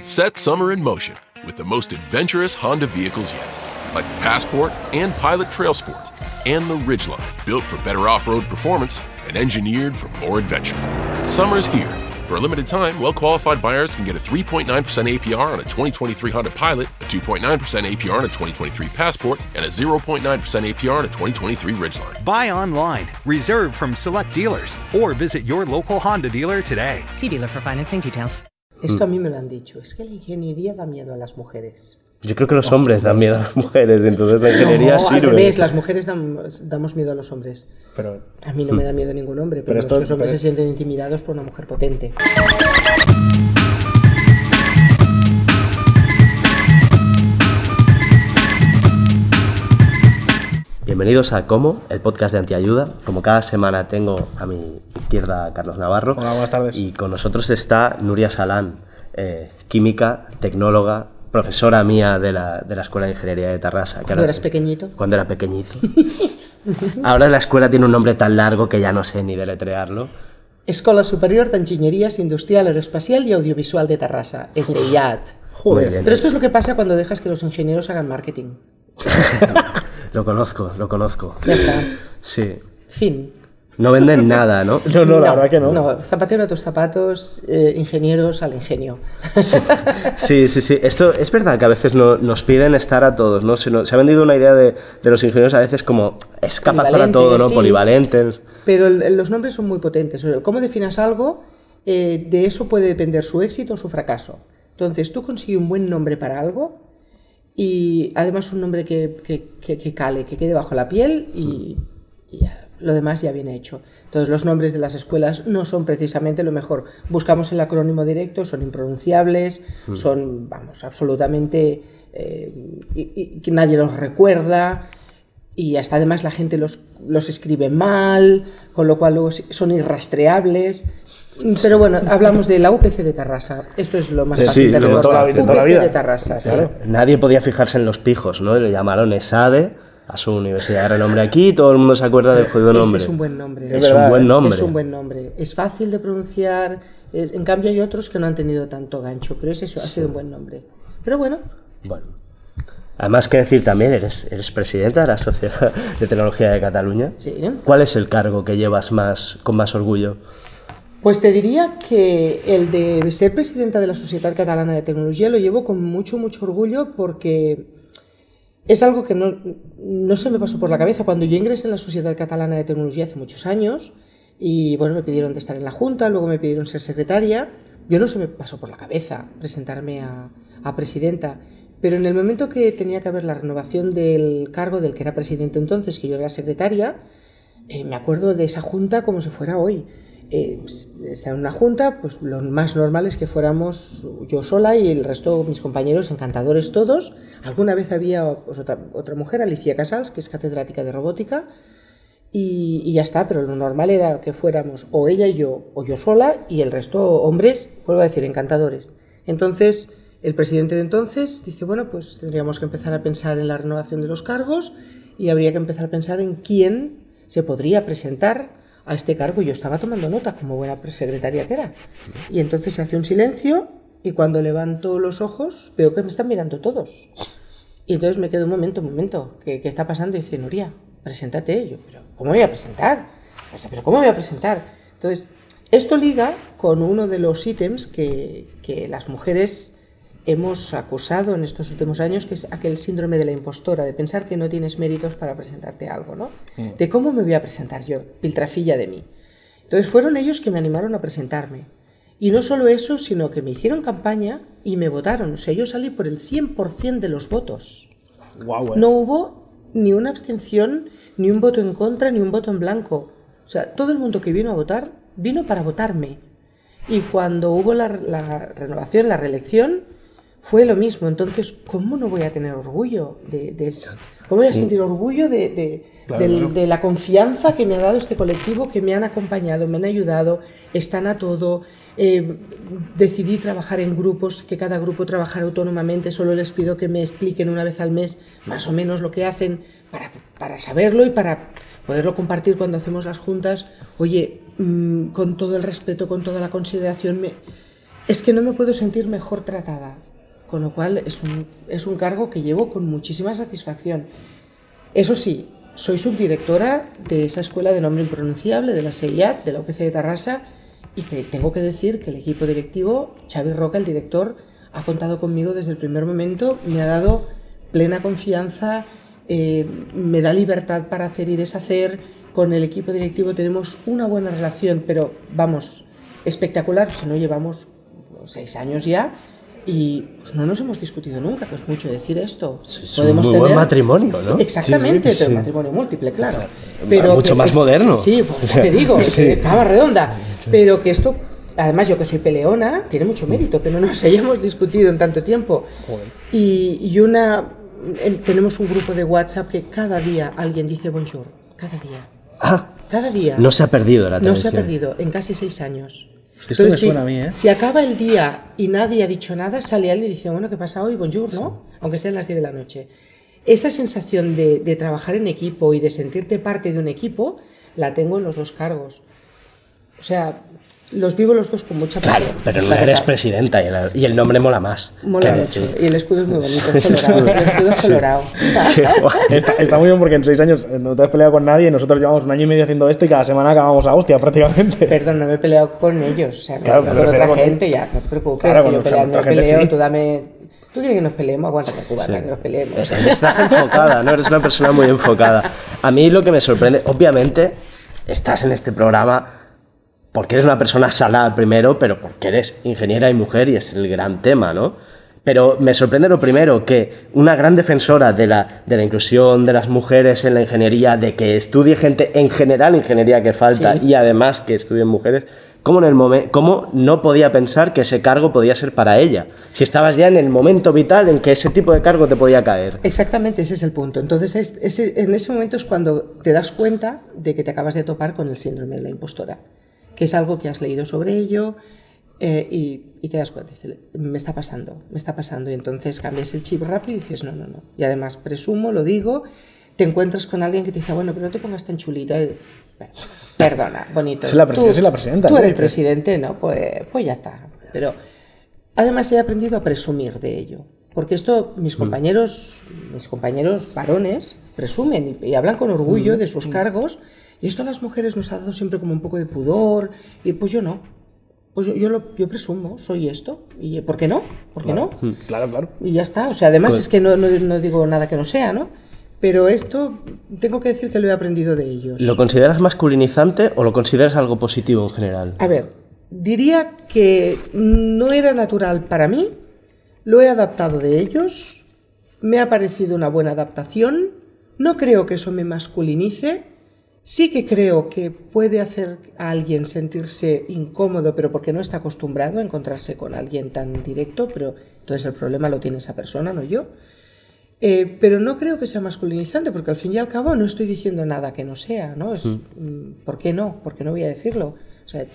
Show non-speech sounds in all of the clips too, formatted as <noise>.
Set summer in motion with the most adventurous Honda vehicles yet, like the Passport and Pilot Trail Sport, and the Ridgeline, built for better off road performance and engineered for more adventure. Summer's here. For a limited time, well qualified buyers can get a 3.9% APR on a 2023 Honda Pilot, a 2.9% APR on a 2023 Passport, and a 0.9% APR on a 2023 Ridgeline. Buy online, reserve from select dealers, or visit your local Honda dealer today. See dealer for financing details. Esto a mí me lo han dicho. Es que la ingeniería da miedo a las mujeres. Yo creo que los hombres dan miedo a las mujeres, entonces la ingeniería no, sirve. al revés, las mujeres damos, damos miedo a los hombres. Pero, A mí no me da miedo ningún hombre, pero, Pero esto- los hombres pero- se sienten intimidados por una mujer potente. Bienvenidos a Como, el podcast de Antiayuda. Como cada semana tengo a mi izquierda a Carlos Navarro. Hola, buenas tardes. Y con nosotros está Nuria Salán, eh, química, tecnóloga, profesora mía de la, de la Escuela de Ingeniería de Tarrasa. Cuando ahora- eras pequeñito. Cuando era pequeñito. <laughs> Ahora la escuela tiene un nombre tan largo que ya no sé ni deletrearlo. Escola Superior de Ingenierías Industrial, Aeroespacial y Audiovisual de Tarrasa, SIAT. Muy bien. Pero esto es lo que pasa cuando dejas que los ingenieros hagan marketing. <laughs> Lo conozco, lo conozco. Ya está. Sí. Fin. No venden nada, ¿no? <laughs> no, no, la verdad que no. No, zapatero a tus zapatos, eh, ingenieros al ingenio. Sí, sí, sí. Esto es verdad que a veces no- nos piden estar a todos, ¿no? Se, no- se ha vendido una idea de, de los ingenieros a veces como es capaz para todo, ¿no? sí. Polivalentes. Pero el- los nombres son muy potentes. O sea, Cómo definas algo, eh, de eso puede depender su éxito o su fracaso. Entonces, tú consigues un buen nombre para algo y además un nombre que, que- que- que cale, que quede bajo la piel y, y ya, lo demás ya viene hecho. Entonces, los nombres de las escuelas no son precisamente lo mejor. Buscamos el acrónimo directo, son impronunciables, son, vamos, absolutamente... eh, y que nadie los recuerda y hasta además la gente los, los escribe mal, con lo cual luego son irrastreables. Pero bueno, hablamos de la UPC de Tarrasa. Esto es lo más Sí, fácil de de toda la- de toda la UPC vida. de Tarrasa, sí. Claro. Nadie podía fijarse en los pijos, ¿no? Le llamaron ESADE a su universidad de renombre aquí y todo el mundo se acuerda del jodido Ese nombre. es un buen nombre. Es un buen nombre. Es un buen nombre. Es fácil de pronunciar. es- en cambio hay otros que no han tenido tanto gancho, pero ese ha sido un buen nombre. Pero bueno, Bueno. Además, que decir también, eres, eres presidenta de la Sociedad de Tecnología de Cataluña. sí. ¿Cuál es el cargo que llevas más con más orgullo? Pues te diría que el de ser presidenta de la Sociedad Catalana de Tecnología lo llevo con mucho, mucho orgullo porque es algo que no, no se me pasó por la cabeza. Cuando yo ingresé en la Sociedad Catalana de Tecnología hace muchos años y bueno, me pidieron de estar en la Junta, luego me pidieron ser secretaria, yo no se me pasó por la cabeza presentarme a, a presidenta. Pero en el momento que tenía que haber la renovación del cargo del que era presidente entonces, que yo era secretaria, eh, me acuerdo de esa junta como si fuera hoy. Eh, pues, estar en una junta, pues lo más normal es que fuéramos yo sola y el resto, mis compañeros, encantadores todos. Alguna vez había pues, otra, otra mujer, Alicia Casals, que es catedrática de robótica, y, y ya está, pero lo normal era que fuéramos o ella y yo, o yo sola, y el resto hombres, vuelvo a decir, encantadores. Entonces, el presidente de entonces dice, bueno, pues tendríamos que empezar a pensar en la renovación de los cargos y habría que empezar a pensar en quién se podría presentar a este cargo. Yo estaba tomando nota como buena secretaria que era. Y entonces se hace un silencio y cuando levanto los ojos veo que me están mirando todos. Y entonces me quedo un momento, un momento, ¿qué, qué está pasando? Y dice, Nuria, preséntate. Yo, pero ¿cómo voy a presentar? Pero ¿cómo voy a presentar? Entonces, esto liga con uno de los ítems que, que las mujeres hemos acusado en estos últimos años, que es aquel síndrome de la impostora, de pensar que no tienes méritos para presentarte a algo, ¿no? De cómo me voy a presentar yo, piltrafilla de mí. Entonces fueron ellos que me animaron a presentarme. Y no solo eso, sino que me hicieron campaña y me votaron. O sea, yo salí por el 100% de los votos. Guau, eh. No hubo ni una abstención, ni un voto en contra, ni un voto en blanco. O sea, todo el mundo que vino a votar vino para votarme. Y cuando hubo la, la renovación, la reelección, fue lo mismo. Entonces, ¿cómo no voy a tener orgullo de, de? ¿Cómo voy a sentir orgullo de, de- Claro, del- claro. de la confianza que me ha dado este colectivo, que me han acompañado, me han ayudado, están a todo? Eh, decidí trabajar en grupos, que cada grupo trabajara autónomamente, solo les pido que me expliquen una vez al mes más o menos lo que hacen para, para saberlo y para poderlo compartir cuando hacemos las juntas. Oye, mm, con todo el respeto, con toda la consideración, me, es que no me puedo sentir mejor tratada. Con lo cual es un, es un cargo que llevo con muchísima satisfacción. Eso sí, soy subdirectora de esa escuela de nombre impronunciable, de la CEIAT, de la UPC de Tarrasa, y te tengo que decir que el equipo directivo, Xavi Roca, el director, ha contado conmigo desde el primer momento, me ha dado plena confianza, eh, me da libertad para hacer y deshacer. Con el equipo directivo tenemos una buena relación, pero vamos, espectacular, si no llevamos seis años ya y pues, no nos hemos discutido nunca, que es mucho decir esto. Es un muy buen matrimonio, ¿no? Exactamente, Sí, sí, pero matrimonio múltiple, claro. Pero mucho que más es- moderno. Sí, pues, te digo, <laughs> que cama redonda. Pero que esto, además yo que soy peleona, tiene mucho mérito, que no nos hayamos discutido en tanto tiempo. Y, y una, em, tenemos un grupo de WhatsApp que cada día alguien dice bonjour, cada día. Ah, Cada día. no se ha perdido la No se ha tradición. perdido en casi seis años. Esto me si, suena a mí, ¿eh? si acaba el día y nadie ha dicho nada, sale alguien y dice, bueno, ¿qué pasa hoy? Bonjour, ¿no? Aunque sean las 10 de la noche. Esta sensación de, de trabajar en equipo y de sentirte parte de un equipo, la tengo en los dos cargos. O sea, los vivo los dos con mucha pasión. Claro, pero no eres presidenta y el, y el nombre mola más. Mola mucho. decir. Y el escudo es muy bonito, es colorado. El escudo es colorado. <laughs> Está, está muy bien porque en seis años eh, no te has peleado con nadie y nosotros llevamos un año y medio haciendo esto y cada semana acabamos a hostia prácticamente. Perdón, no me he peleado con ellos, o sea, no, Claro, no pero con me otra con- gente, ya, no te preocupes, Claro, que con yo pelear me gente peleo, sí. tú dame... ¿Tú quieres que nos peleemos? Aguántame, cubata, que nos peleemos. o sea, Estás enfocada, ¿no? Eres una persona muy enfocada. A mí lo que me sorprende, obviamente, estás en este programa porque eres una persona salada primero, pero porque eres ingeniera y mujer y es el gran tema, ¿no? Pero me sorprende lo primero, que una gran defensora de la, de la inclusión de las mujeres en la ingeniería, de que estudie gente en general ingeniería que falta Sí. y además que estudien mujeres, ¿cómo, en el momen- ¿cómo no podía pensar que ese cargo podía ser para ella? Si estabas ya en el momento vital en que ese tipo de cargo te podía caer. Exactamente, ese es el punto. Entonces, es- ese- en ese momento es cuando te das cuenta de que te acabas de topar con el síndrome de la impostora, que es algo que has leído sobre ello eh, y, y te das cuenta, dices, me está pasando, me está pasando. Y entonces cambias el chip rápido y dices, no, no, no. Y además, presumo, lo digo, te encuentras con alguien que te dice, bueno, pero no te pongas tan bueno, perdona, bonito. Es la Tú- la presidenta, Tú eres Dices. presidente, ¿no? Pues, pues ya está. Pero Además he aprendido a presumir de ello, porque esto mis compañeros, mis compañeros varones presumen y, y hablan con orgullo de sus cargos y esto a las mujeres nos ha dado siempre como un poco de pudor y pues yo no, pues yo, yo, lo, yo presumo, soy esto y ¿por qué no? ¿Por qué no? Claro, claro. Y ya está, o sea, además es que no, no, no digo nada que no sea, ¿no? Pero esto tengo que decir que lo he aprendido de ellos. ¿Lo consideras masculinizante o lo consideras algo positivo en general? A ver, diría que no era natural para mí, lo he adaptado de ellos, me ha parecido una buena adaptación, no creo que eso me masculinice, sí que creo que puede hacer a alguien sentirse incómodo, pero porque no está acostumbrado a encontrarse con alguien tan directo, pero entonces el problema lo tiene esa persona, no yo. Eh, pero no creo que sea masculinizante, porque al fin y al cabo no estoy diciendo nada que no sea, ¿no? Es, mm, ¿Por qué no? ¿Por qué no voy a decirlo? O sea,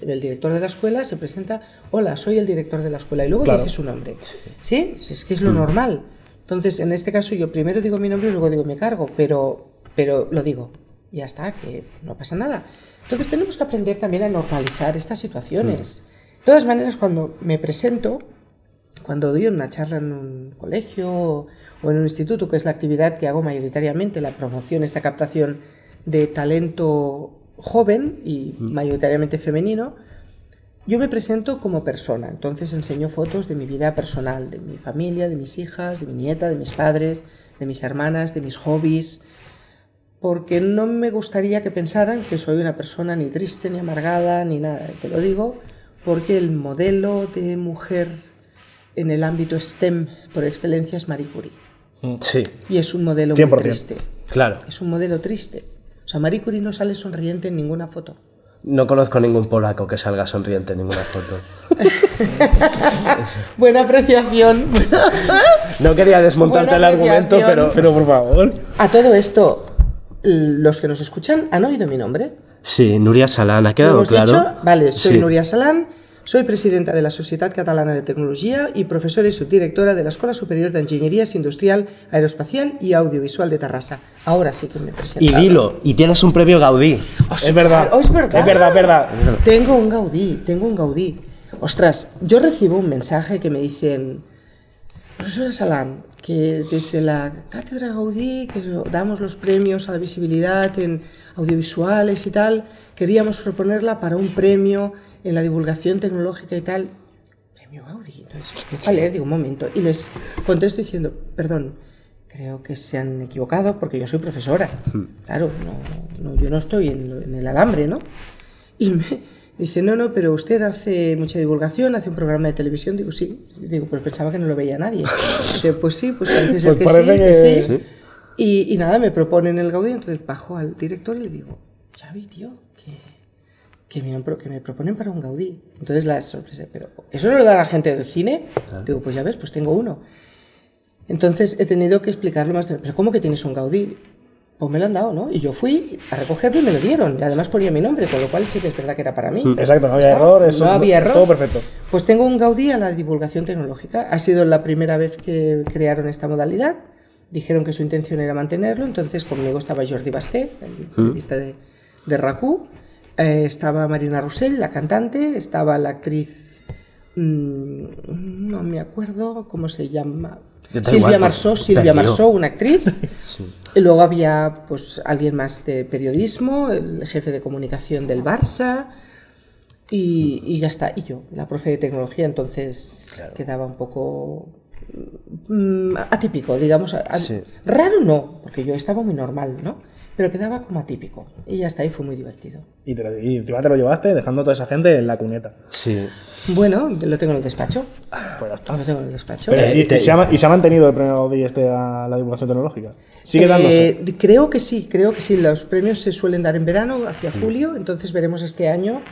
el director de la escuela se presenta, hola, soy el director de la escuela, y luego Claro. dice su nombre. ¿Sí? Es que es lo normal. Entonces, en este caso, yo primero digo mi nombre y luego digo mi cargo, pero, pero lo digo. Ya está, que no pasa nada. Entonces, tenemos que aprender también a normalizar estas situaciones. De todas maneras, cuando me presento, cuando doy una charla en un colegio o en un instituto, que es la actividad que hago mayoritariamente, la promoción, esta captación de talento joven y mayoritariamente femenino, yo me presento como persona, entonces enseño fotos de mi vida personal, de mi familia, de mis hijas, de mi nieta, de mis padres, de mis hermanas, de mis hobbies, porque no me gustaría que pensaran que soy una persona ni triste, ni amargada, ni nada. Te lo digo porque el modelo de mujer en el ámbito STEM por excelencia es Marie Curie. Sí, Y es un modelo muy 100%. triste. claro. Es un modelo triste. O sea, Marie Curie no sale sonriente en ninguna foto. No conozco ningún polaco que salga sonriente en ninguna foto. <laughs> Buena apreciación. No quería desmontarte el argumento, pero... Pero por favor. A todo esto, los que nos escuchan han oído mi nombre. Sí, Nuria Salán, ¿ha ¿Lo quedado hemos claro? dicho? Vale, soy Sí. Nuria Salán, soy presidenta de la Societat Catalana de Tecnología y profesora y subdirectora de la Escuela Superior de Ingenierías Industrial, Aeroespacial y Audiovisual de Tarrasa. Ahora sí que me presento. Y dilo, y tienes un premio Gaudí. Oh, Es verdad. Oh, es verdad. Es verdad, es verdad. Tengo un Gaudí, tengo un Gaudí. Ostras, yo recibo un mensaje que me dicen, profesora Salán, que desde la Cátedra Gaudí, que damos los premios a la visibilidad en audiovisuales y tal, queríamos proponerla para un premio en la divulgación tecnológica y tal. Premio Gaudí. Entonces empiezo a leer, digo, un momento, y les contesto diciendo, perdón, creo que se han equivocado porque yo soy profesora. Claro, no, no, yo no estoy en, en el alambre, ¿no? Y me, Dice, no, no, pero usted hace mucha divulgación, hace un programa de televisión. Digo, sí. Digo, pero pensaba que no lo veía nadie. Dice, pues sí, pues parece ser Pues que, sí, que que- sí. Y, y nada, me proponen el Gaudí, entonces bajo al director y le digo, Xavi, tío, que, que, me, que me proponen para un Gaudí. Entonces la sorpresa, pero ¿eso no lo da la gente del cine? Digo, pues ya ves, pues tengo uno. Entonces he tenido que explicarlo más, pero ¿cómo que tienes un Gaudí? Pues me lo han dado, ¿no? Y yo fui a recogerlo y me lo dieron. Y además ponía mi nombre, con lo cual sí que es verdad que era para mí. Exacto, no había Está, error, eso- no había error. todo perfecto. Pues tengo un Gaudí a la divulgación tecnológica. Ha sido la primera vez que crearon esta modalidad. Dijeron que su intención era mantenerlo, entonces conmigo estaba Jordi Basté, el periodista de, de RACU, eh, estaba Marina Roussel, la cantante, estaba la actriz, mm, no me acuerdo cómo se llama, Silvia igual, Marsó, pues, Silvia. Marsó, una actriz. <laughs> Y luego había pues alguien más de periodismo, el jefe de comunicación del Barça y, y ya está. Y yo, la profe de tecnología, entonces quedaba un poco mm, atípico, digamos. Sí. Raro no, porque yo estaba muy normal, ¿no? Pero quedaba como atípico. Y ya está, y fue muy divertido. Y, te lo- y encima te lo llevaste dejando a toda esa gente en la cuneta. Sí. Bueno, lo tengo en el despacho. Pues ya está. Lo tengo en el despacho. Pero, Eh, y, te- y se ha, y se ha mantenido el premio Gaudí este a la divulgación tecnológica? ¿Sigue dándose? Eh, creo que sí, creo que sí. Los premios se suelen dar en verano, hacia julio, entonces veremos este año.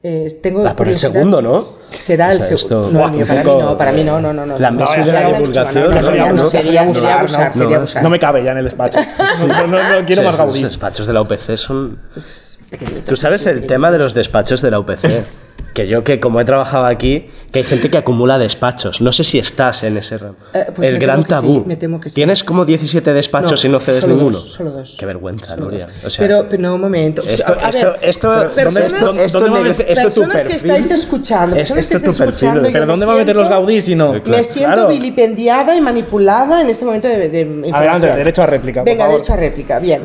Eh, tengo Va por el segundo, ¿no? Será O el sea, segundo. No, para mí no, para mí no, no, no. no. La No, mesa ya de la divulgación, no, no, no, sería, no, abusar, sería, no, no, abusar, no, no. No me cabe ya en el despacho. No, no, no, no quiero Sí, más Los Gaudí. despachos de la UPC son... Tú sabes el tema de los despachos de la UPC. Que yo que como he trabajado aquí, que hay gente que acumula despachos. No sé si estás en ese ramo. Eh, pues el me gran que sí, tabú. me temo que sí. Tienes como 17 despachos y no cedes solo ninguno. Dos, solo dos. Qué vergüenza, Nuria. O sea, pero, pero no, un momento. Esto, A- esto, ver, esto, personas- esto, esto ¿dónde va a merece- meter- esto es tu personas que estáis escuchando, Es- personas que estáis escuchando, Pero ¿dónde va a meter los siento- Gaudí si no? Me siento vilipendiada y manipulada en este momento de, de información. Adelante, derecho a réplica, Venga, derecho a réplica, bien.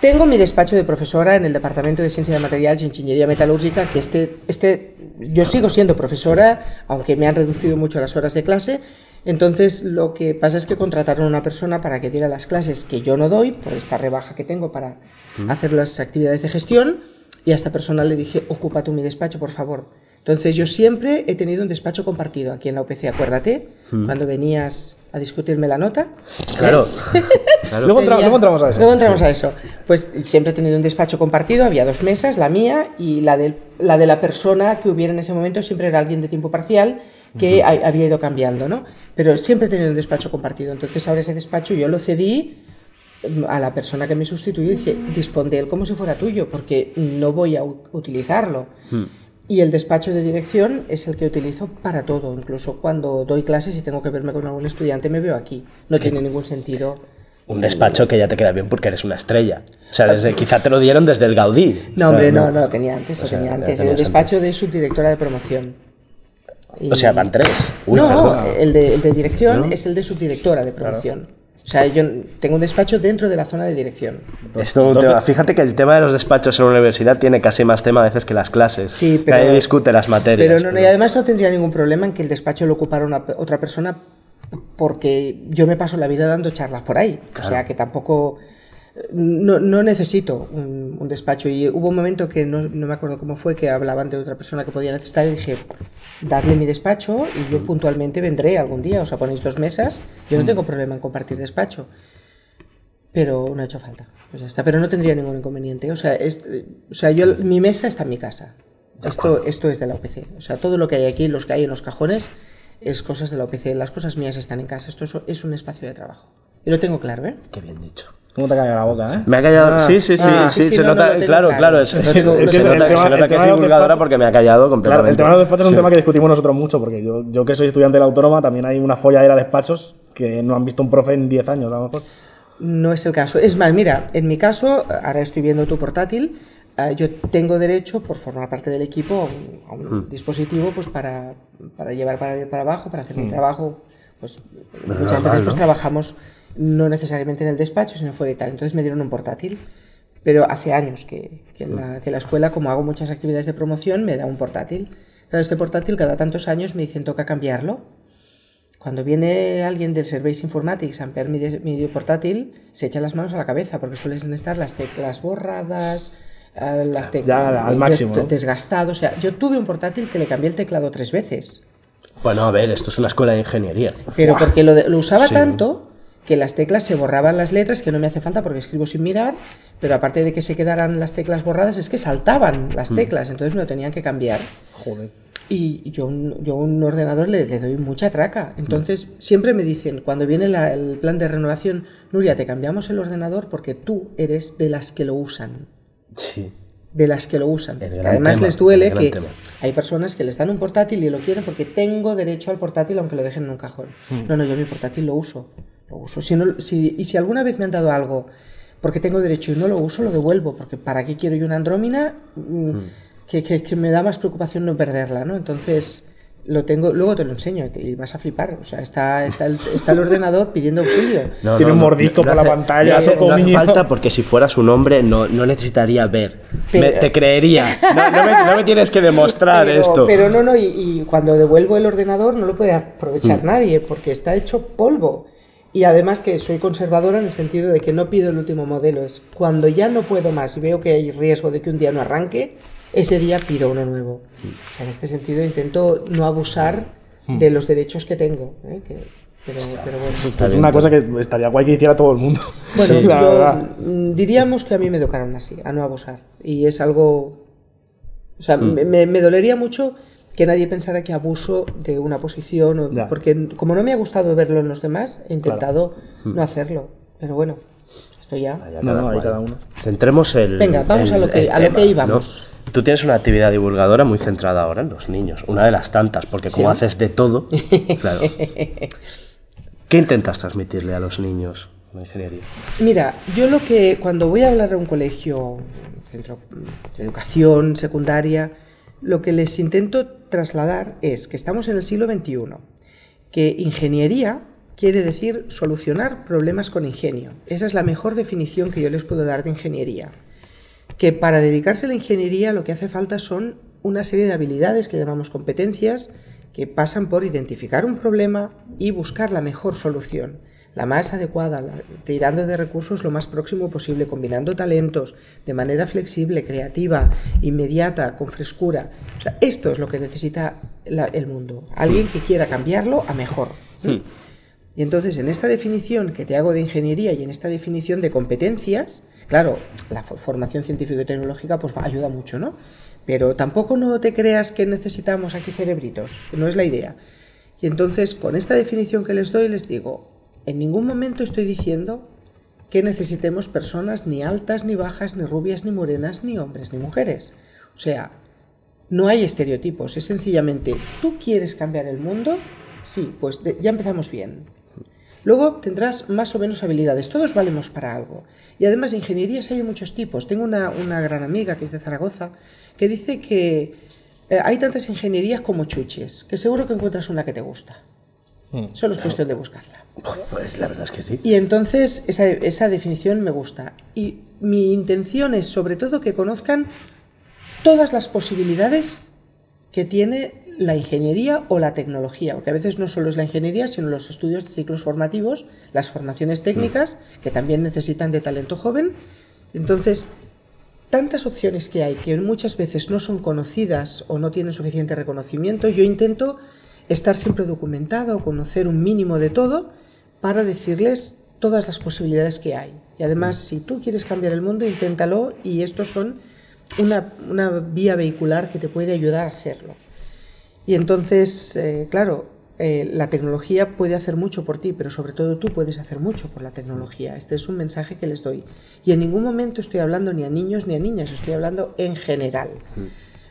Tengo mi despacho de profesora en el Departamento de Ciencia de Materiales y Ingeniería Metalúrgica, que este, este, yo sigo siendo profesora, aunque me han reducido mucho las horas de clase. Entonces, lo que pasa es que contrataron a una persona para que diera las clases que yo no doy, por esta rebaja que tengo para hacer las actividades de gestión, y a esta persona le dije, ocupa tú mi despacho, por favor. Entonces, yo siempre he tenido un despacho compartido aquí en la UPC, acuérdate, cuando venías a discutirme la nota. Claro. <laughs> claro. Luego, entra- luego entramos a eso. Luego entramos a eso. Pues siempre he tenido un despacho compartido, había dos mesas, la mía y la, del- la de la persona que hubiera en ese momento, siempre era alguien de tiempo parcial que ha- había ido cambiando, ¿no? Pero siempre he tenido un despacho compartido. Entonces ahora ese despacho yo lo cedí mm, a la persona que me sustituyó y dije, dispón de él como si fuera tuyo, porque no voy a utilizarlo. Y el despacho de dirección es el que utilizo para todo, incluso cuando doy clases y tengo que verme con algún estudiante, me veo aquí. No tiene ningún sentido. Un despacho que ya te queda bien porque eres una estrella. O sea, desde, quizá te lo dieron desde el Gaudí. No, hombre, no, no, lo tenía antes, lo O sea, tenía antes. El despacho de subdirectora de promoción. Y- O sea, van tres. Uy, no, perdón. el de, el de dirección es el de subdirectora de promoción. O sea, yo tengo un despacho dentro de la zona de dirección. Es todo un tema. Fíjate que el tema de los despachos en la universidad tiene casi más tema a veces que las clases. Sí, pero- Nadie discute las materias. Pero no, no, y además no tendría ningún problema en que el despacho lo ocupara una, otra persona porque yo me paso la vida dando charlas por ahí. O sea, que tampoco... No, no necesito un, un despacho. Y hubo un momento que no, no me acuerdo cómo fue, que hablaban de otra persona que podía necesitar y dije, dadle mi despacho y yo puntualmente vendré algún día. O sea, ponéis dos mesas. Yo no tengo problema en compartir despacho. Pero no ha hecho falta. Pues ya está. Pero no tendría ningún inconveniente. O sea, es- o sea yo, mi mesa está en mi casa. Esto, esto es de la OPC. O sea, todo lo que hay aquí, los que hay en los cajones, es cosas de la OPC. Las cosas mías están en casa. Esto es, un espacio de trabajo. Y lo tengo claro, ¿eh? Qué bien dicho. ¿Cómo te ha caído la boca, eh? Me ha callado. Ah, sí, sí, sí, ah, sí, sí, sí, se no, no, nota. claro, claro. claro. se nota, se claro. que es divulgadora despachos- porque me ha callado Claro, completamente. el tema de los despachos es un tema que discutimos nosotros mucho, porque yo, yo que soy estudiante de la autónoma, también hay una folladera de despachos que no han visto un profe en 10 años, a lo mejor. No es el caso. Es más, mira, en mi caso, ahora estoy viendo tu portátil, ah, yo tengo derecho, por formar parte del equipo, a un, a un dispositivo pues para, para llevar para, para abajo, para hacer mi trabajo. Pues muchas normal, veces pues ¿no? trabajamos no necesariamente en el despacho, sino fuera y tal. Entonces me dieron un portátil. Pero hace años que, que la, que la escuela, como hago muchas actividades de promoción, me da un portátil. Claro, este portátil cada tantos años me dicen toca cambiarlo. Cuando viene alguien del Service Informatics a ampliar mi, mi portátil, se echa las manos a la cabeza porque suelen estar las teclas borradas, las teclas Ya, al máximo, ¿no? desgastadas. O sea, yo tuve un portátil que le cambié el teclado tres veces. Bueno, a ver, esto es una escuela de ingeniería. Pero porque lo, de- lo usaba Sí. tanto que las teclas se borraban las letras, que no me hace falta porque escribo sin mirar, pero aparte de que se quedaran las teclas borradas, es que saltaban Mm. las teclas, entonces me lo tenían que cambiar. Joder. Y yo, yo a un ordenador le, le doy mucha traca. Entonces, siempre me dicen, cuando viene la- el plan de renovación, Nuria, te cambiamos el ordenador porque tú eres de las que lo usan. Sí. De las que lo usan. Además tema, les duele que tema. hay personas que les dan un portátil y lo quieren porque tengo derecho al portátil aunque lo dejen en un cajón. Hmm. No, no, yo mi portátil lo uso. Lo uso. Si no, si, y si alguna vez me han dado algo porque tengo derecho y no lo uso, lo devuelvo. Porque ¿para qué quiero yo una andrómina? Mm, Hmm. Que, que- que me da más preocupación no perderla, ¿no? Entonces lo tengo, luego te lo enseño y vas a flipar. O sea, está, está, el, está el ordenador <laughs> pidiendo auxilio. No, Tiene no, un no, mordisco por la hace- pantalla, No hace, todo no hace falta porque si fueras un hombre no, no necesitaría ver. Pero- Me- te creería. No, no me, no me tienes que demostrar pero, esto. Pero no, no, y, y cuando devuelvo el ordenador no lo puede Mm. aprovechar nadie porque está hecho polvo. Y además que soy conservadora en el sentido de que no pido el último modelo. Es cuando ya no puedo más y veo que hay riesgo de que un día no arranque, ese día pido uno nuevo. En este sentido intento no abusar de los derechos que tengo. ¿eh? Que- pero, pero bueno. Esto es una cosa que estaría guay que hiciera todo el mundo. <laughs> Bueno, Sí, la yo, mm, diríamos que a mí me educaron así, a no abusar. Y es algo... O sea, Hmm. me, me- dolería mucho que nadie pensara que abuso de una posición, o- porque como no me ha gustado verlo en los demás, he intentado Hmm. no hacerlo. Pero bueno, esto ya... No, cada no, ahí cada uno. Centremos el. Venga, vamos el- a lo que- a lo que íbamos. ¿no? Tú tienes una actividad divulgadora muy centrada ahora en los niños, una de las tantas, porque como Sí. haces de todo, <laughs> claro. ¿Qué intentas transmitirle a los niños la ingeniería? Mira, yo lo que cuando voy a hablar a un colegio, centro de educación secundaria, lo que les intento trasladar es que estamos en el siglo XXI, que ingeniería quiere decir solucionar problemas con ingenio. Esa es la mejor definición que yo les puedo dar de ingeniería. Que para dedicarse a la ingeniería lo que hace falta son una serie de habilidades que llamamos competencias que pasan por identificar un problema y buscar la mejor solución, la más adecuada, la- tirando de recursos lo más próximo posible, combinando talentos de manera flexible, creativa, inmediata, con frescura. O sea, esto es lo que necesita la- el mundo. Alguien que quiera cambiarlo a mejor. ¿eh? Y entonces, en esta definición que te hago de ingeniería y en esta definición de competencias, claro, la for- formación científica y tecnológica pues ayuda mucho, ¿no? Pero tampoco no te creas que necesitamos aquí cerebritos, no es la idea. Y entonces, con esta definición que les doy, les digo, en ningún momento estoy diciendo que necesitemos personas ni altas, ni bajas, ni rubias, ni morenas, ni hombres, ni mujeres. O sea, no hay estereotipos, es sencillamente, ¿tú quieres cambiar el mundo? Sí, pues ya empezamos bien. Luego tendrás más o menos habilidades, todos valemos para algo. Y además, ingenierías hay de muchos tipos. Tengo una, una gran amiga que es de Zaragoza que dice que eh, hay tantas ingenierías como chuches, que seguro que encuentras una que te gusta. Solo es cuestión de buscarla. Pues la verdad es que sí. Y entonces esa, esa definición me gusta. Y mi intención es sobre todo que conozcan todas las posibilidades que tiene la ingeniería o la tecnología, porque a veces no solo es la ingeniería, sino los estudios de ciclos formativos, las formaciones técnicas, que también necesitan de talento joven. Entonces, tantas opciones que hay que muchas veces no son conocidas o no tienen suficiente reconocimiento, yo intento estar siempre documentado conocer un mínimo de todo para decirles todas las posibilidades que hay. Y además, si tú quieres cambiar el mundo, inténtalo y estos son una, una vía vehicular que te puede ayudar a hacerlo. Y entonces, eh, claro, eh, la tecnología puede hacer mucho por ti, pero sobre todo tú puedes hacer mucho por la tecnología. Este es un mensaje que les doy. Y en ningún momento estoy hablando ni a niños ni a niñas, estoy hablando en general.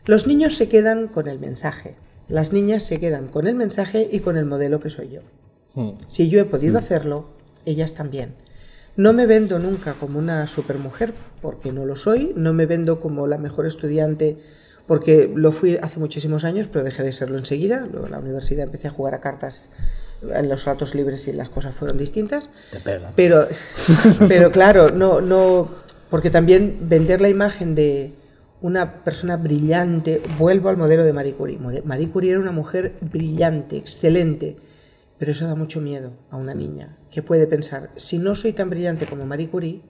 Los niños se quedan con el mensaje, las niñas se quedan con el mensaje y con el modelo que soy yo. Si yo he podido hacerlo, ellas también. No me vendo nunca como una supermujer, porque no lo soy. No me vendo como la mejor estudiante, porque lo fui hace muchísimos años, pero dejé de serlo enseguida. Luego en la universidad empecé a jugar a cartas en los ratos libres y las cosas fueron distintas. Te pega. Pero, <laughs> pero claro, no, no, porque también vender la imagen de una persona brillante, vuelvo al modelo de Marie Curie. Marie Curie era una mujer brillante, excelente, pero eso da mucho miedo a una niña, que puede pensar, si no soy tan brillante como Marie Curie,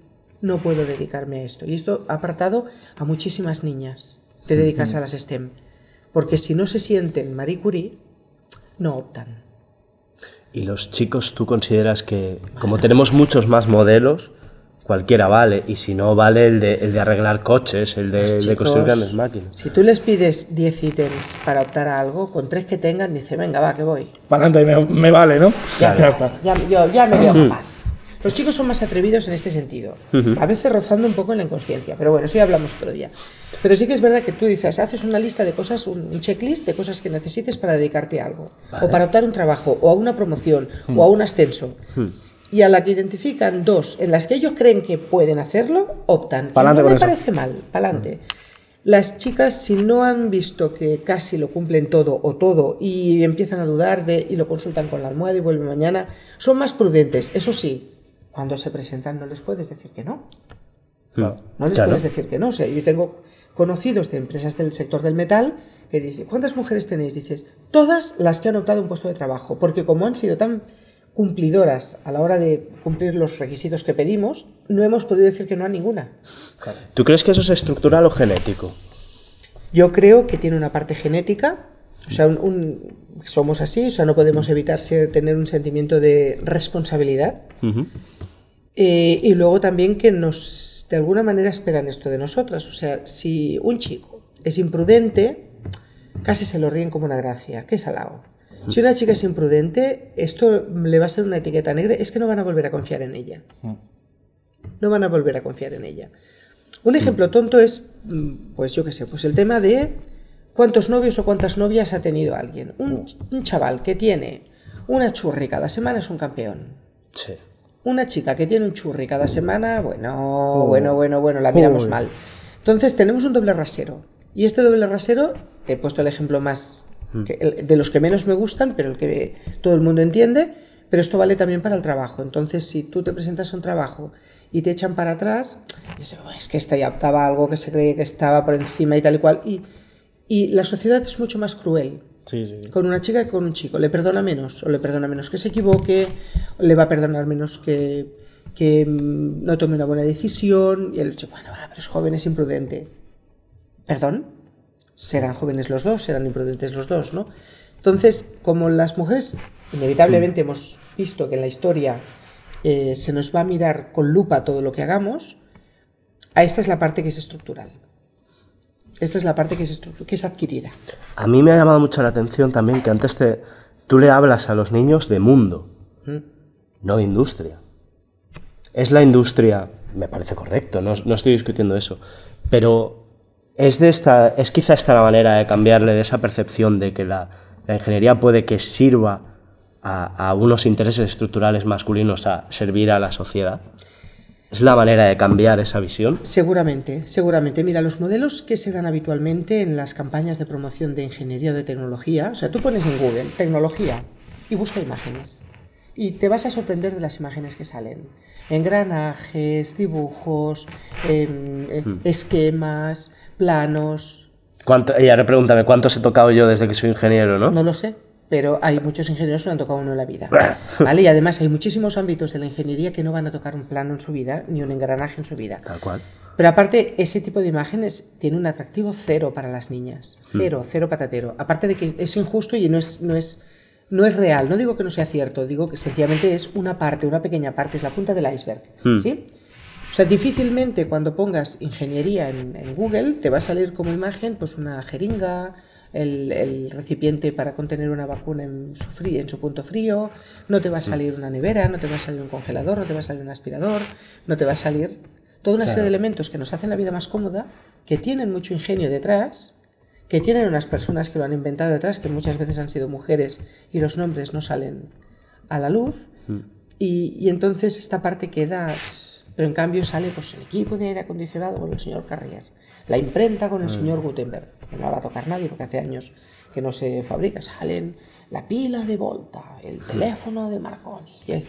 no puedo dedicarme a esto. Y esto ha apartado a muchísimas niñas de dedicarse a las STEM, porque si no se sienten Marie Curie, no optan. ¿Y los chicos tú consideras que, como tenemos muchos más modelos, cualquiera vale? Y si no, vale el de, el de arreglar coches, el de, chicos, construir grandes máquinas. Si tú les pides 10 ítems para optar a algo, con tres que tengan, dice, venga, va, que voy. Para adelante, me, me vale, ¿no? Ya, Ya está. ya, yo ya me veo capaz. Los chicos son más atrevidos en este sentido, a veces rozando un poco en la inconsciencia, pero bueno, eso ya hablamos otro día. Pero sí que es verdad que tú dices, haces una lista de cosas, un checklist de cosas que necesites para dedicarte a algo, o para optar un trabajo, o a una promoción, o a un ascenso. Y a la que identifican dos en las que ellos creen que pueden hacerlo, optan. No me eso. parece mal, pa'lante. Las chicas, si no han visto que casi lo cumplen todo o todo y empiezan a dudar de y lo consultan con la almohada y vuelven mañana, son más prudentes. Eso sí, cuando se presentan no les puedes decir que no. Claro. No les Claro. puedes decir que no. O sea, yo tengo conocidos de empresas del sector del metal que dicen, ¿cuántas mujeres tenéis? Dices, todas las que han optado a un puesto de trabajo, porque como han sido tan cumplidoras a la hora de cumplir los requisitos que pedimos, no hemos podido decir que no a ninguna. ¿Tú crees que eso es estructural o genético? Yo creo que tiene una parte genética, o sea, un- un- somos así, o sea, no podemos evitar tener un sentimiento de responsabilidad. Eh, y luego también que nos, de alguna manera, esperan esto de nosotras. O sea, si un chico es imprudente, casi se lo ríen como una gracia. Qué salado. Si una chica es imprudente, esto le va a ser una etiqueta negra, es que no van a volver a confiar en ella. No van a volver a confiar en ella. Un ejemplo tonto es, mm, pues yo qué sé, pues el tema de cuántos novios o cuántas novias ha tenido alguien. Un, ch- un chaval que tiene una churri cada semana es un campeón. Sí. Una chica que tiene un churri cada semana, bueno, bueno, bueno, bueno, la miramos Uy. mal. Entonces tenemos un doble rasero. Y este doble rasero, te he puesto el ejemplo más que- el- de los que menos me gustan, pero el que todo el mundo entiende, pero esto vale también para el trabajo. Entonces, si tú te presentas a un trabajo y te echan para atrás, dices, "Oh, es que esta ya optaba algo que se cree que estaba por encima y tal y cual. Y, y la sociedad es mucho más cruel Sí, sí. con una chica que con un chico. Le perdona menos, o le perdona menos que se equivoque, o le va a perdonar menos que, que mm, no tome una buena decisión. Y él dice, bueno, va, pero es joven, es imprudente. ¿Perdón? Serán jóvenes los dos, serán imprudentes los dos, ¿no? Entonces, como las mujeres inevitablemente hemos visto que en la historia eh, se nos va a mirar con lupa todo lo que hagamos, a esta es la parte que es estructural. Esta es la parte que es, estructu- que es adquirida. A mí me ha llamado mucho la atención también que antes te, tú le hablas a los niños de mundo, no de industria. Es la industria, me parece correcto, no, no estoy discutiendo eso, pero es, de esta, es quizá esta la manera de cambiarle de esa percepción de que la, la ingeniería puede que sirva a, a unos intereses estructurales masculinos a servir a la sociedad. Es la manera de cambiar esa visión. Seguramente, seguramente. Mira, los modelos que se dan habitualmente en las campañas de promoción de ingeniería o de tecnología, o sea, tú pones en Google tecnología y busca imágenes. Y te vas a sorprender de las imágenes que salen. Engranajes, dibujos, em, eh, esquemas, planos. ¿Cuánto, y ahora pregúntame, ¿cuántos he tocado yo desde que soy ingeniero, no? No lo sé, pero hay muchos ingenieros que no han tocado uno en la vida. <laughs> ¿Vale? Y además hay muchísimos ámbitos de la ingeniería que no van a tocar un plano en su vida, ni un engranaje en su vida. Tal cual. Pero aparte, ese tipo de imágenes tiene un atractivo cero para las niñas. Cero, cero patatero. Aparte de que es injusto y no es, no es, no es real. No digo que no sea cierto, digo que sencillamente es una parte, una pequeña parte, es la punta del iceberg. ¿Sí? O sea, difícilmente cuando pongas ingeniería en, en Google te va a salir como imagen pues una jeringa, el, el recipiente para contener una vacuna en su, frío, en su punto frío, no te va a salir una nevera, no te va a salir un congelador, no te va a salir un aspirador, no te va a salir toda una serie de elementos que nos hacen la vida más cómoda, que tienen mucho ingenio detrás, que tienen unas personas que lo han inventado detrás, que muchas veces han sido mujeres y los nombres no salen a la luz, Y, y entonces esta parte queda, pero en cambio sale pues el equipo de aire acondicionado con el señor Carrier, la imprenta con el señor Gutenberg, que no la va a tocar nadie porque hace años que no se fabrica, salen la pila de Volta, el teléfono de Marconi. el-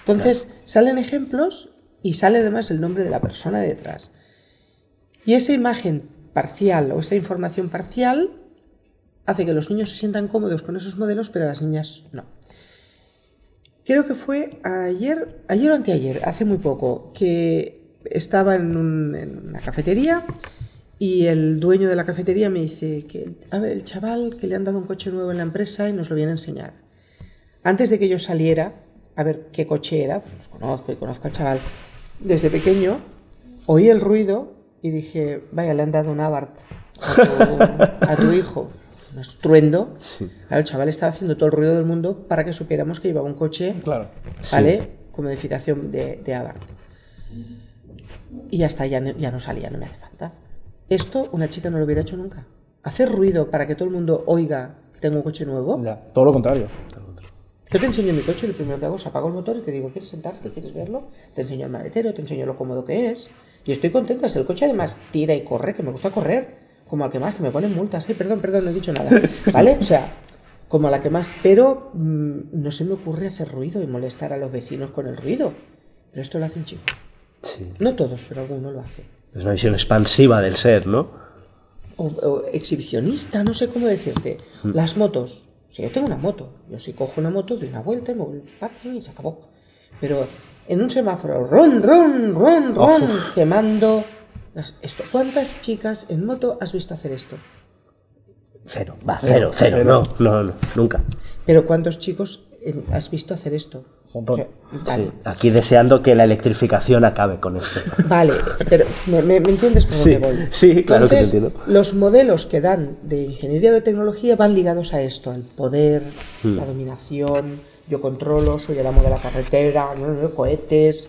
Entonces salen ejemplos y sale además el nombre de la persona detrás. Y esa imagen parcial o esa información parcial hace que los niños se sientan cómodos con esos modelos, pero las niñas no. Creo que fue ayer, ayer o anteayer, hace muy poco, que estaba en, un- en una cafetería y el dueño de la cafetería me dice que, a ver, el chaval que le han dado un coche nuevo en la empresa y nos lo viene a enseñar. Antes de que yo saliera a ver qué coche era, pues conozco y conozco al chaval, desde pequeño oí el ruido y dije, vaya, le han dado un Abarth a tu, a tu hijo. Un estruendo. Claro, el chaval estaba haciendo todo el ruido del mundo para que supiéramos que llevaba un coche, Claro. ¿vale? Con modificación de, de Abarth. Y ya está, ya no, ya no salía, no me hace falta. Esto una chica no lo hubiera hecho nunca. Hacer ruido para que todo el mundo oiga que tengo un coche nuevo. Ya, todo lo contrario. Yo te enseño mi coche y lo primero que hago es apago el motor y te digo, ¿quieres sentarte? ¿Quieres verlo? Te enseño el maletero, te enseño lo cómodo que es. Y estoy contenta. Si el coche además tira y corre, que me gusta correr, como al que más, que me ponen multas. Ay, perdón, perdón, no he dicho nada. ¿Vale? O sea, como a la que más. Pero mm, no se me ocurre hacer ruido y molestar a los vecinos con el ruido. Pero esto lo hace un chico. No todos, pero alguno lo hace. Es una visión expansiva del ser, ¿no? o, o exhibicionista, no sé cómo decirte. Las motos. Si yo tengo una moto, yo si cojo una moto, doy una vuelta y me voy al parque y se acabó. Pero en un semáforo, ron, ron, ron, ron, quemando. las- esto. ¿Cuántas chicas en moto has visto hacer esto? Cero, va, cero, cero, no, no, no, nunca. Pero ¿cuántos chicos has visto hacer esto? Montón. O sea, vale. Sí, Aquí deseando que la electrificación acabe con esto. <laughs> Vale, pero ¿me, me- me entiendes por Sí, dónde voy? sí, claro que te entiendo. Los modelos que dan de ingeniería de tecnología van ligados a esto, al poder, Hmm. la dominación, yo controlo, soy el amo de la carretera, no, no, cohetes,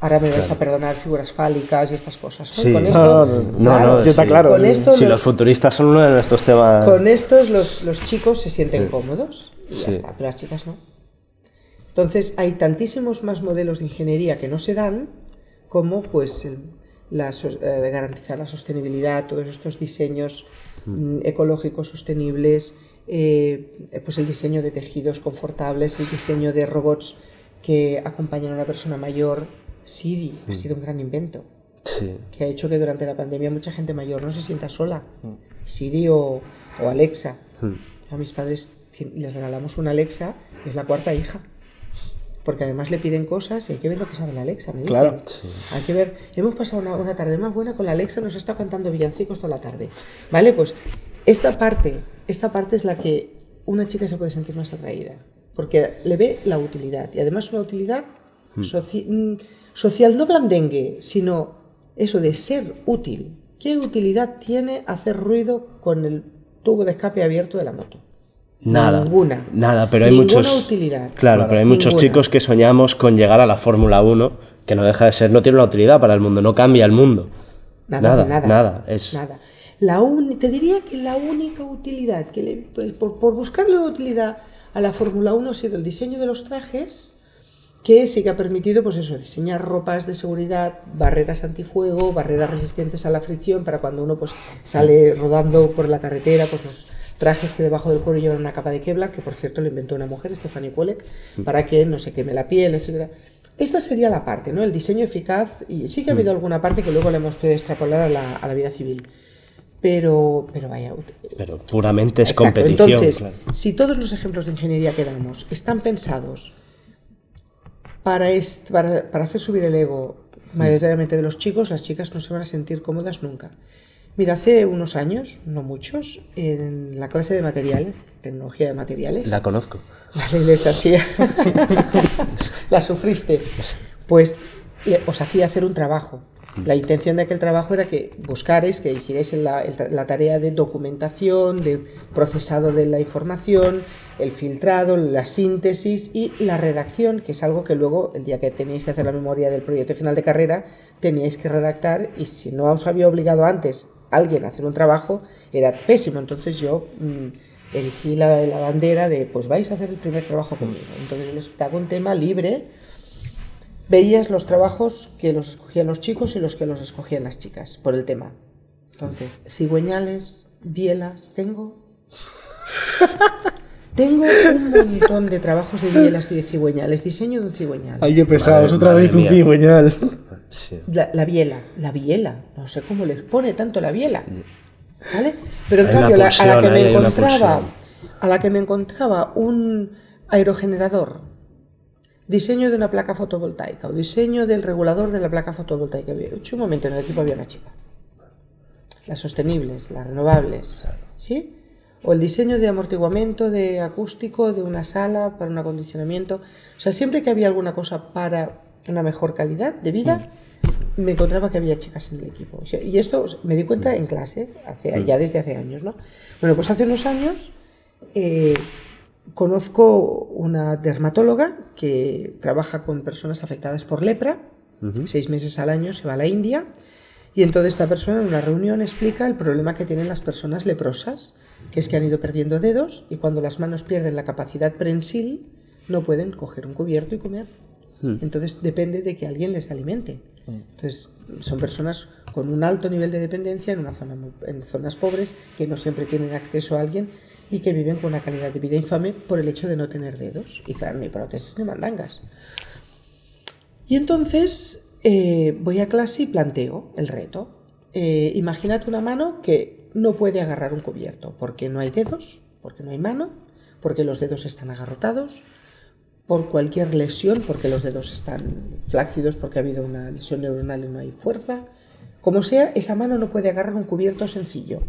ahora me vais a perdonar figuras fálicas y estas cosas. ¿no? Sí. Con esto, No, no, No, claro, no, Sí, está claro, con sí. esto Si los- los futuristas son uno de nuestros temas. con estos los, los chicos se sienten cómodos y ya Sí. está, pero las chicas no. Entonces hay tantísimos más modelos de ingeniería que no se dan como pues el- la eh, garantizar la sostenibilidad, todos estos diseños mm, ecológicos sostenibles, eh, pues el diseño de tejidos confortables, el diseño de robots que acompañan a una persona mayor. Siri ha sido un gran invento Sí. que ha hecho que durante la pandemia mucha gente mayor no se sienta sola. Siri o, o Alexa. A mis padres les regalamos una Alexa, es la cuarta hija. Porque además le piden cosas y hay que ver lo que sabe la Alexa, me dicen. Claro. Hay que ver, hemos pasado una, una tarde más buena con la Alexa, nos está cantando villancicos toda la tarde. ¿Vale? Pues esta parte, esta parte es la que una chica se puede sentir más atraída. Porque le ve la utilidad. Y además una utilidad soci- mm, social, no blandengue, sino eso de ser útil. ¿Qué utilidad tiene hacer ruido con el tubo de escape abierto de la moto? Nada. Ninguna. Nada, pero hay Ninguna muchos. utilidad. Claro, pero hay muchos chicos que soñamos con llegar a la Fórmula 1, que no deja de ser, no tiene una utilidad para el mundo, no cambia el mundo. Nada, nada, nada. nada, es- Nada. La uni- te diría que la única utilidad, que le- pues, por, por buscarle una utilidad a la Fórmula 1 ha sido el diseño de los trajes, que sí que ha permitido, pues eso, diseñar ropas de seguridad, barreras antifuego, barreras resistentes a la fricción, para cuando uno pues sale rodando por la carretera, pues los trajes que debajo del cuero llevan una capa de Kevlar, que por cierto lo inventó una mujer, Stephanie Kolek, para que no se queme la piel, etcétera. Esta sería la parte, ¿no? El diseño eficaz, y sí que ha habido alguna parte que luego le hemos podido extrapolar a la, a la vida civil. Pero, pero vaya, Pero puramente es Exacto. competición. Entonces, claro. si todos los ejemplos de ingeniería que damos están pensados para, para, para hacer subir el ego mayoritariamente de los chicos, las chicas no se van a sentir cómodas nunca. Mira, hace unos años, no muchos, en la clase de materiales, tecnología de materiales, La conozco. <laughs> Vale, les hacía. <laughs> la sufriste. Pues os hacía hacer un trabajo. La intención de aquel trabajo era que buscarais, que hicierais la, tarea de documentación, de procesado de la información, el filtrado, la síntesis y la redacción, que es algo que luego, el día que teníais que hacer la memoria del proyecto final de carrera, teníais que redactar y si no os había obligado antes alguien a hacer un trabajo, era pésimo. Entonces yo mm, erigí la, la bandera de, pues vais a hacer el primer trabajo conmigo. Entonces les daba un tema libre. Veías los trabajos que los escogían los chicos y los que los escogían las chicas por el tema. Entonces, cigüeñales, bielas, tengo. <laughs> Tengo un montón de trabajos de bielas y de cigüeñales. Diseño de un cigüeñal. Ay, qué pesados, Madre- otra madre vez un cigüeñal. Sí. La, la biela, la biela. No sé cómo les pone tanto la biela. ¿Vale? Pero en Hay cambio, la- a la que me encontraba, a la que me encontraba un aerogenerador, diseño de una placa fotovoltaica o diseño del regulador de la placa fotovoltaica. Un momento en el equipo había una chica. Las sostenibles, las renovables, ¿sí? O el diseño de amortiguamiento de acústico de una sala para un acondicionamiento. O sea, siempre que había alguna cosa para una mejor calidad de vida, me encontraba que había chicas en el equipo. Y esto me di cuenta en clase, hace, ya desde hace años, ¿no? Bueno, pues hace unos años eh, conozco una dermatóloga que trabaja con personas afectadas por lepra, seis meses al año se va a la India, y entonces esta persona en una reunión explica el problema que tienen las personas leprosas, que es que han ido perdiendo dedos y cuando las manos pierden la capacidad prensil no pueden coger un cubierto y comer. Entonces depende de que alguien les alimente. Entonces son personas con un alto nivel de dependencia en, una zona en zonas pobres que no siempre tienen acceso a alguien y que viven con una calidad de vida infame por el hecho de no tener dedos. Y claro, ni prótesis ni mandangas. Y entonces eh, voy a clase y planteo el reto. Eh, imagínate una mano que no puede agarrar un cubierto porque no hay dedos, porque no hay mano, porque los dedos están agarrotados, por cualquier lesión, porque los dedos están flácidos, porque ha habido una lesión neuronal y no hay fuerza. Como sea, esa mano no puede agarrar un cubierto sencillo,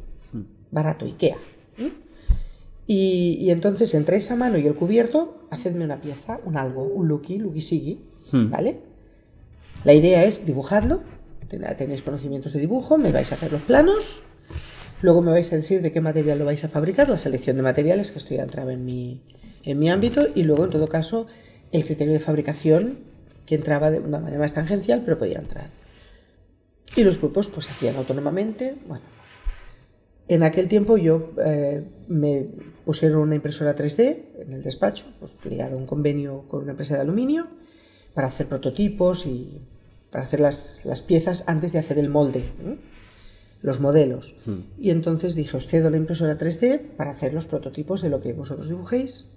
barato, Ikea. ¿eh? Y, y entonces entre esa mano y el cubierto, hacedme una pieza, un algo, un luki, luki ¿vale? La idea es dibujadlo, ten- tenéis conocimientos de dibujo, me vais a hacer los planos, luego me vais a decir de qué material lo vais a fabricar, la selección de materiales, que esto ya entraba en mi, en mi ámbito, y luego en todo caso el criterio de fabricación, que entraba de una manera más tangencial, pero podía entrar. Y los grupos pues hacían autónomamente, bueno, pues, en aquel tiempo yo eh, me pusieron una impresora 3D en el despacho, pues ligaron un convenio con una empresa de aluminio para hacer prototipos y para hacer las, las piezas antes de hacer el molde, ¿eh? los modelos. Y entonces dije, os cedo la impresora 3D para hacer los prototipos de lo que vosotros dibujéis.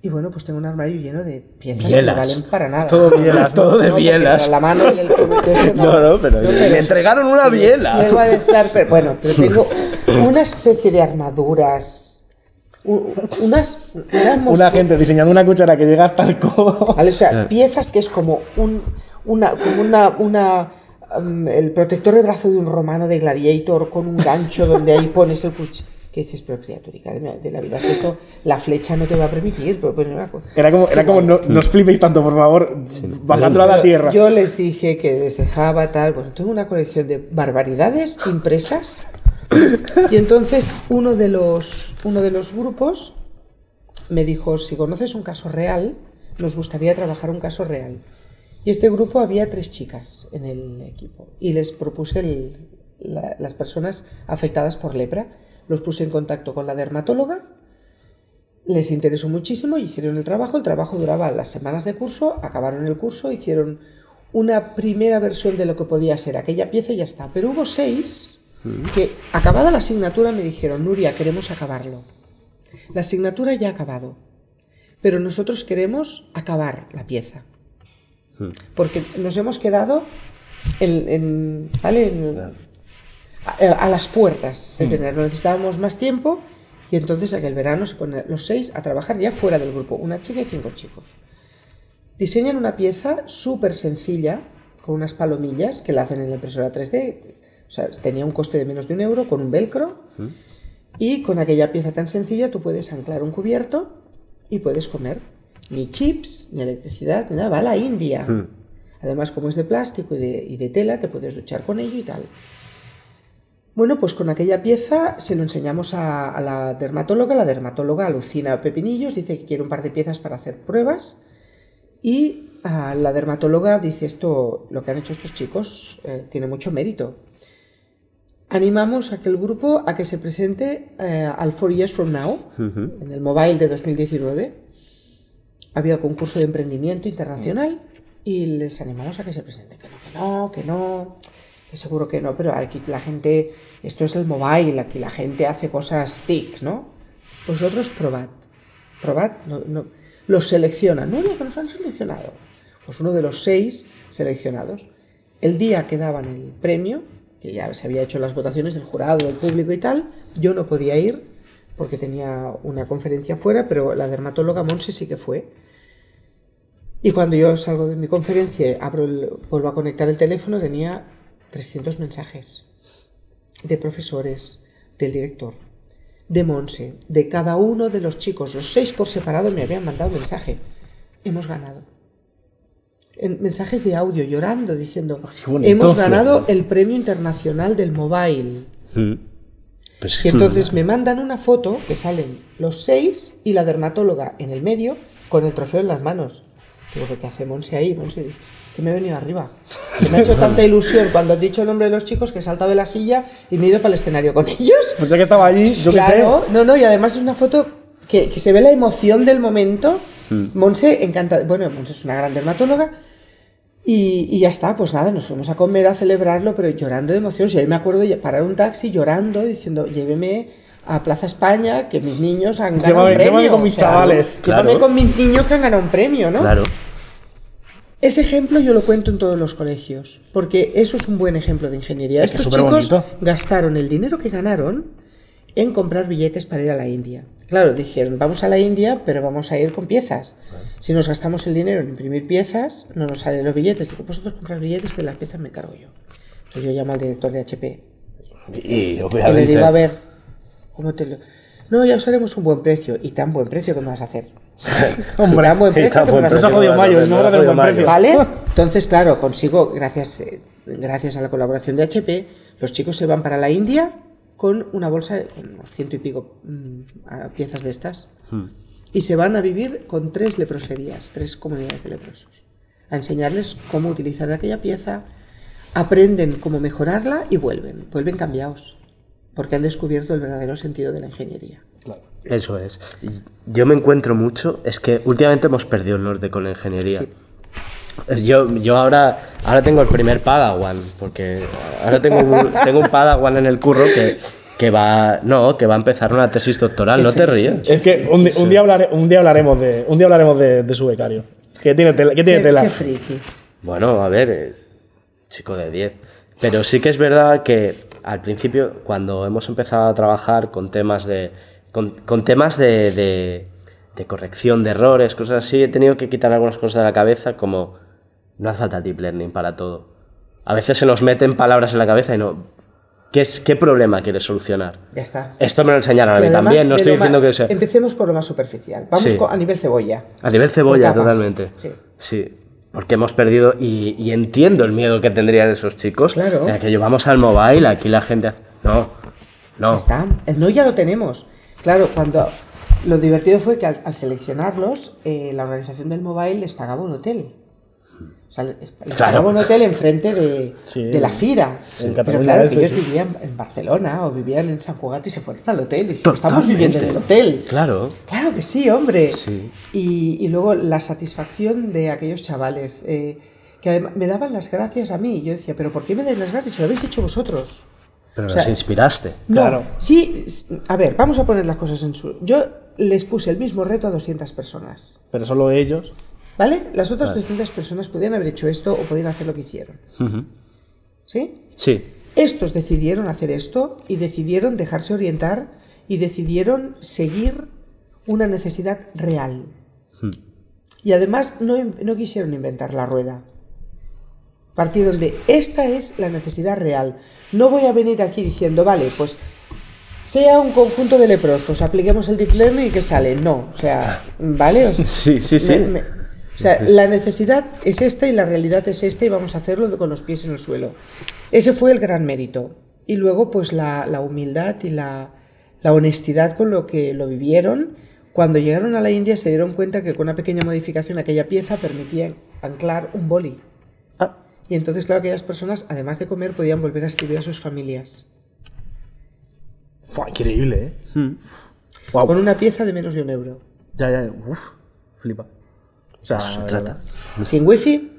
Y bueno, pues tengo un armario lleno de piezas que no Bielas. valen para nada. Todo bielas, ¿no? <laughs> Todo de No, bielas. La mano y el <laughs> No, no, pero le entregaron una sí, biela. llego a decir, pero bueno, pero tengo una especie de armaduras, unas, Una gente diseñando una cuchara que llega hasta el codo. ¿vale? O sea, piezas que es como un, una, como una, una, um, el protector de brazo de un romano de gladiator con un gancho donde ahí pones el cuchillo. Que dices, pero criaturica de, la vida, si esto la flecha no te va a permitir, pues, pues cosa. Era como, Sí, era como no, no os flipéis tanto, por favor, bajándolo a la Yo- tierra. Yo les dije que les dejaba tal. Bueno, tengo una colección de barbaridades impresas. Y entonces uno de los, uno de los grupos me dijo, si conoces un caso real, nos gustaría trabajar un caso real. Y este grupo había tres chicas en el equipo. Y les propuse las personas afectadas por lepra. Los puse en contacto con la dermatóloga les interesó muchísimo y hicieron el trabajo. El trabajo duraba las semanas de curso, acabaron el curso, hicieron una primera versión de lo que podía ser aquella pieza y ya está. Pero hubo seis que, acabada la asignatura, me dijeron, Nuria, queremos acabarlo. La asignatura ya ha acabado, pero nosotros queremos acabar la pieza. Porque nos hemos quedado en, en- ¿vale? en- a, a las puertas de tenerlo. Necesitábamos más tiempo y entonces aquel verano se ponen los seis a trabajar ya fuera del grupo, una chica y cinco chicos. Diseñan una pieza súper sencilla con unas palomillas que la hacen en la impresora 3D. O sea, tenía un coste de menos de un euro con un velcro y con aquella pieza tan sencilla tú puedes anclar un cubierto y puedes comer. Ni chips, ni electricidad, ni nada. Va a la India. Además, como es de plástico y de, y de tela, te puedes duchar con ello y tal. Bueno, pues con aquella pieza se lo enseñamos a, a la dermatóloga. La dermatóloga alucina pepinillos, dice que quiere un par de piezas para hacer pruebas. Y ah, la dermatóloga dice esto, lo que han hecho estos chicos eh, tiene mucho mérito. Animamos a que el grupo a que se presente eh, al Four Years From Now, en el Mobile de 2019. Había el concurso de emprendimiento internacional y les animamos a que se presenten. Que no, que no, que no, que seguro que no, pero aquí la gente, esto es el Mobile, aquí la gente hace cosas TIC, ¿no? Vosotros probad, probad, no, no, los seleccionan, no, no, que nos han seleccionado. Pues uno de los seis seleccionados. El día que daban el premio, que ya se había hecho las votaciones del jurado, del público y tal, yo no podía ir porque tenía una conferencia fuera, pero la dermatóloga Monse sí que fue. Y cuando yo salgo de mi conferencia, abro el- vuelvo a conectar el teléfono, tenía 300 mensajes de profesores, del director, de Monse, de cada uno de los chicos, los seis por separado me habían mandado mensaje. Hemos ganado. En mensajes de audio llorando, diciendo, qué hemos ganado el premio internacional del mobile. Pues Y es entonces me mandan una foto que salen los seis y la dermatóloga en el medio con el trofeo en las manos. Digo, ¿qué hace Monse ahí? Monse, que me he venido arriba. Que me ha hecho tanta ilusión cuando has dicho el nombre de los chicos que he saltado de la silla y me he ido para el escenario con ellos. <laughs> Pues ya que estaba allí, yo qué claro, sé. no, no, y además es una foto que, que se ve la emoción del momento. Monse encanta, bueno, Monse es una gran dermatóloga. Y, y ya está, pues nada, nos fuimos a comer a celebrarlo, pero llorando de emoción. Si ahí me acuerdo de parar un taxi llorando, diciendo, lléveme a Plaza España, que mis niños han ganado Llévame- un premio. llévame con mis chavales. Llévame Claro. con mis niños que han ganado un premio, ¿no? Claro. Ese ejemplo yo lo cuento en todos los colegios, porque eso es un buen ejemplo de ingeniería. Es Estos chicos gastaron el dinero que ganaron en comprar billetes para ir a la India. Claro, dijeron, vamos a la India, pero vamos a ir con piezas. Si nos gastamos el dinero en imprimir piezas, no nos salen los billetes. Digo, vosotros comprar billetes que las piezas me encargo yo. Entonces yo llamo al director de HP Y y le digo, a ver, ¿cómo te lo...? No, ya os haremos un buen precio. ¿Y tan buen precio que me vas a hacer? Hombre, <laughs> ¿Y tan buen precio tan que me vas a hacer? jodido Mayo, no buen precio. ¿Vale? Entonces, claro, consigo, gracias, eh, gracias a la colaboración de HP, los chicos se van para la India con una bolsa, con unos ciento y pico mm, piezas de estas, y se van a vivir con tres leproserías, tres comunidades de leprosos, a enseñarles cómo utilizar aquella pieza, aprenden cómo mejorarla y vuelven, vuelven cambiados, porque han descubierto el verdadero sentido de la ingeniería. Eso es. Yo me encuentro mucho, es que últimamente hemos perdido el norte con la ingeniería. Sí. Yo, yo ahora, ahora tengo el primer Padawan, porque ahora tengo un, <laughs> tengo un Padawan en el curro que, que va, no, que va a empezar una tesis doctoral, no te rías. Es que un, día, hablare- un día hablaremos, de, un día hablaremos de, de su becario. Que tiene tela. Que tiene Qué, tela. qué friki. Bueno, a ver, eh, chico de 10. Pero sí que es verdad que al principio, cuando hemos empezado a trabajar con temas de. con, con temas de, de, de corrección de errores, cosas así, he tenido que quitar algunas cosas de la cabeza, como no hace falta deep learning para todo. A veces se nos meten palabras en la cabeza y no. ¿Qué, es, qué problema quieres solucionar? Ya está. Esto me lo enseñaron a mí también, no estoy diciendo que sea. Empecemos por lo más superficial. Vamos Sí. a nivel cebolla. A nivel cebolla, totalmente. sí. Sí. Porque hemos perdido, y, y entiendo el miedo que tendrían esos chicos. Claro. De que llevamos al mobile, aquí la gente. hace- No, no. Ya está. El no ya lo tenemos. Claro, cuando lo divertido fue que al, al seleccionarlos, eh, la organización del mobile les pagaba un hotel. O sea, les, Claro. pagaba un hotel enfrente de, Sí. de la fira. En Pero claro, este, que ellos sí. vivían en Barcelona o vivían en San Cugat y se fueron al hotel. Y decían, estamos viviendo en el hotel. Claro. Claro que sí, hombre. Sí. Y, y luego la satisfacción de aquellos chavales, eh, que además me daban las gracias a mí. Yo decía, pero ¿por qué me dais las gracias si lo habéis hecho vosotros? Pero O nos sea, inspiraste. No, Claro. sí, a ver, vamos a poner las cosas en su... Yo les puse el mismo reto a 200 personas, Pero solo ellos. ¿Vale? Las otras 200 personas podían haber hecho esto o podían hacer lo que hicieron, ¿sí? Sí. Estos decidieron hacer esto y decidieron dejarse orientar y decidieron seguir una necesidad real. Y además no, no quisieron inventar la rueda. Partieron de esta es la necesidad real. No voy a venir aquí diciendo, vale, pues sea un conjunto de leprosos, apliquemos el deep learning y que sale. No, o sea, ¿vale? O sea, <laughs> Sí, sí, sí. me- me- o sea, la necesidad es esta y la realidad es esta y vamos a hacerlo con los pies en el suelo. Ese fue el gran mérito. Y luego, pues la, la humildad y la, la honestidad con lo que lo vivieron. Cuando llegaron a la India se dieron cuenta que con una pequeña modificación aquella pieza permitía anclar un boli. Ah, Y entonces, claro, aquellas personas, además de comer, podían volver a escribir a sus familias. Fua, increíble, ¿eh? Hmm. Con una pieza de menos de un euro. Ya, ya, uf, flipa. Sea, se de trata. Sin wifi,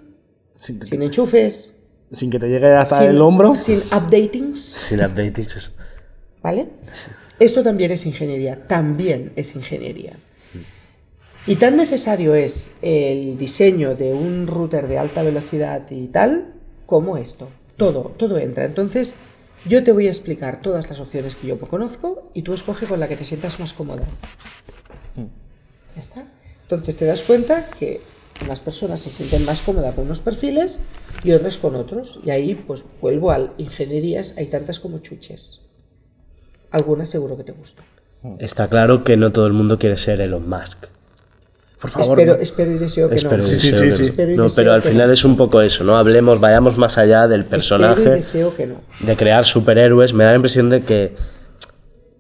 Sin, sin enchufes, sin que te llegue hasta sin, el hombro. sin updatings, Sin updatings, eso. ¿vale? Esto también es ingeniería, también es ingeniería. Y tan necesario es el diseño de un router de alta velocidad y tal como esto. Todo, todo entra. Entonces, yo te voy a explicar todas las opciones que yo conozco y tú escoge con la que te sientas más cómoda. Ya está. Entonces te das cuenta que unas personas se sienten más cómodas con unos perfiles y otras con otros. Y ahí pues vuelvo al ingenierías, hay tantas como chuches. Algunas seguro que te gustan. Está claro que no todo el mundo quiere ser Elon Musk. Por favor. espero, no. espero y deseo que Espero no. y Sí, sí, deseo sí, que sí. no. Pero al final no. es un poco eso, ¿no? Hablemos, vayamos más allá del Espero y personaje, deseo que no. de crear superhéroes. Me da la impresión de que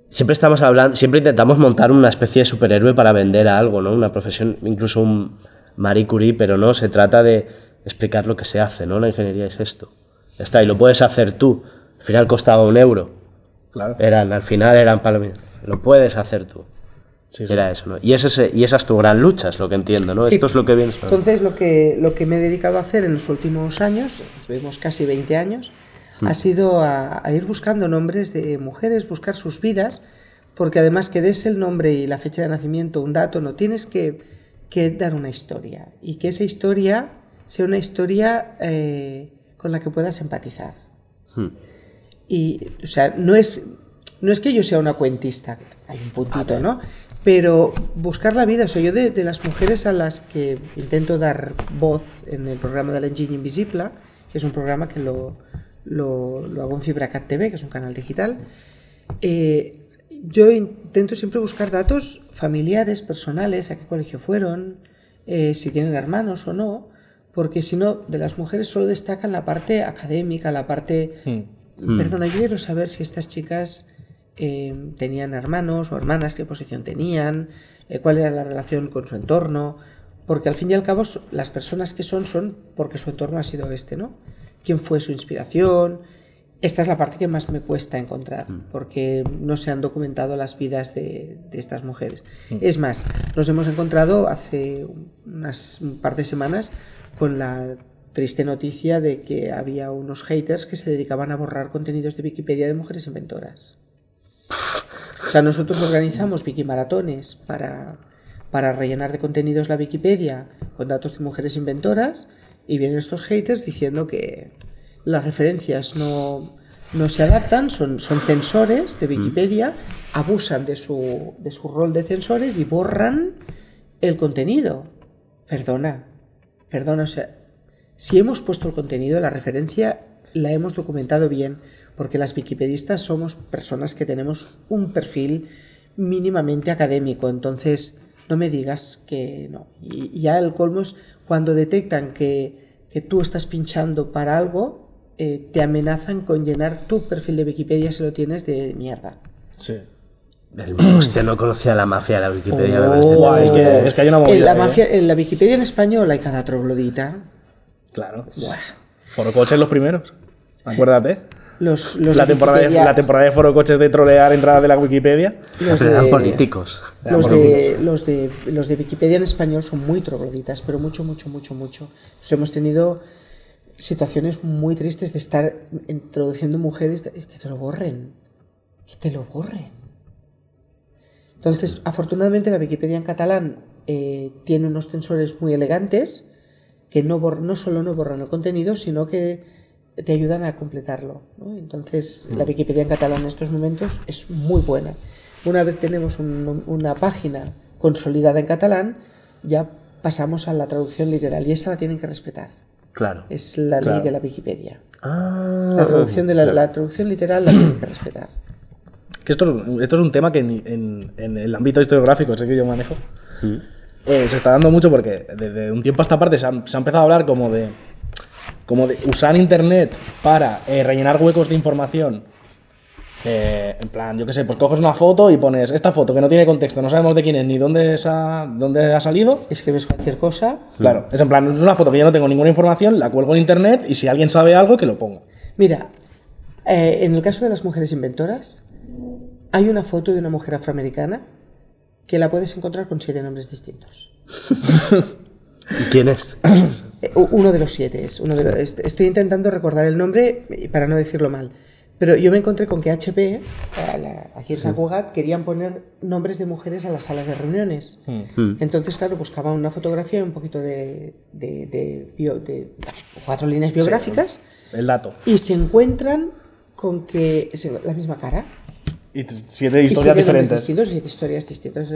siempre estamos hablando, siempre intentamos montar una especie de superhéroe para vender a algo, ¿no? Una profesión, incluso un Marie Curie, pero no, se trata de explicar lo que se hace, ¿no? La ingeniería es esto. Ya está, y lo puedes hacer tú. Al final costaba un euro. Claro. Eran, al final eran palomitas. Lo puedes hacer tú. Sí, sí. Era eso, ¿no? Y, ese, es- y esa es tu gran lucha, es lo que entiendo, ¿no? Sí. Esto es lo que vienes Entonces, lo que, lo que me he dedicado a hacer en los últimos años, estuvimos casi 20 años, ha sido a, a ir buscando nombres de mujeres, buscar sus vidas, porque además que des el nombre y la fecha de nacimiento, un dato, no tienes que, que dar una historia. Y que esa historia sea una historia eh, con la que puedas empatizar. Y, o sea, no es, no es que yo sea una cuentista, hay un puntito, ¿no? Pero buscar la vida, soy yo de, de las mujeres a las que intento dar voz en el programa de la Engine Invisible, que es un programa que lo, lo, lo hago en FibraCat TV, que es un canal digital. Eh, yo intento siempre buscar datos familiares, personales, a qué colegio fueron, eh, si tienen hermanos o no, porque si no, de las mujeres solo destacan la parte académica, la parte... Perdona, yo quiero saber si estas chicas eh, tenían hermanos o hermanas, qué posición tenían, eh, cuál era la relación con su entorno, porque al fin y al cabo las personas que son son porque su entorno ha sido este, ¿no? ¿Quién fue su inspiración? Esta es la parte que más me cuesta encontrar, porque no se han documentado las vidas de, de estas mujeres. Es más, nos hemos encontrado hace unas un par de semanas con la triste noticia de que había unos haters que se dedicaban a borrar contenidos de Wikipedia de mujeres inventoras. O sea, nosotros organizamos Wikimaratones para, para rellenar de contenidos la Wikipedia con datos de mujeres inventoras y vienen estos haters diciendo que las referencias no, no se adaptan, son, son censores de Wikipedia, abusan de su, de su rol de censores y borran el contenido. Perdona, perdona, o sea, si hemos puesto el contenido, la referencia la hemos documentado bien, porque las wikipedistas somos personas que tenemos un perfil mínimamente académico, entonces no me digas que no. Y y ya el colmo es cuando detectan que, que tú estás pinchando para algo, eh, te amenazan con llenar tu perfil de Wikipedia si lo tienes de mierda. Sí. El, hostia, no conocía la mafia de la Wikipedia. Oh, es que, es que hay una En movida. la, ¿eh? mafia, en la Wikipedia en español hay cada troglodita. Claro. Forocoches los primeros. Acuérdate. Los, los La de temporada, de, Wikipedia- la temporada de forocoches de trolear entradas de la Wikipedia. los Pero eran de- políticos. Los de, los, de, los de Wikipedia en español son muy trogloditas, pero mucho, mucho, mucho, mucho. Entonces hemos tenido situaciones muy tristes de estar introduciendo mujeres que te lo borren. Que te lo borren. Entonces, afortunadamente la Wikipedia en catalán eh, tiene unos censores muy elegantes que no, bor- no solo no borran el contenido, sino que te ayudan a completarlo. ¿no? Entonces, la Wikipedia en catalán en estos momentos es muy buena. Una vez tenemos un- una página consolidada en catalán, ya pasamos a la traducción literal y esa la tienen que respetar. Claro. Es la Claro. ley de la Wikipedia. Ah, La traducción, de la, la traducción literal la tienen que respetar. Que esto, es- esto es un tema que en, en- en el ámbito historiográfico, ese que yo manejo, eh, se está dando mucho porque desde un tiempo a esta parte se ha, se ha empezado a hablar como de, como de usar Internet para eh, rellenar huecos de información. Eh, en plan, yo qué sé, pues coges una foto y pones esta foto que no tiene contexto, no sabemos de quién es ni dónde, es dónde ha salido. Escribes cualquier cosa. Claro, es en plan, es una foto que yo no tengo ninguna información, la cuelgo en Internet y si alguien sabe algo, que lo ponga. Mira, eh, en el caso de las mujeres inventoras, hay una foto de una mujer afroamericana que la puedes encontrar con siete nombres distintos. <laughs> ¿Y quién es? Eh, Uno de los siete es. Uno de los- est- estoy intentando recordar el nombre eh, para no decirlo mal. Pero yo me encontré con que HP, la- aquí en San Cugat, querían poner nombres de mujeres a las salas de reuniones. Entonces, claro, buscaban una fotografía y un poquito de, de- de bio- de cuatro líneas biográficas El dato. y se encuentran con que es la misma cara. Y siete Y historias siete nombres diferentes. distintos y siete historias distintas.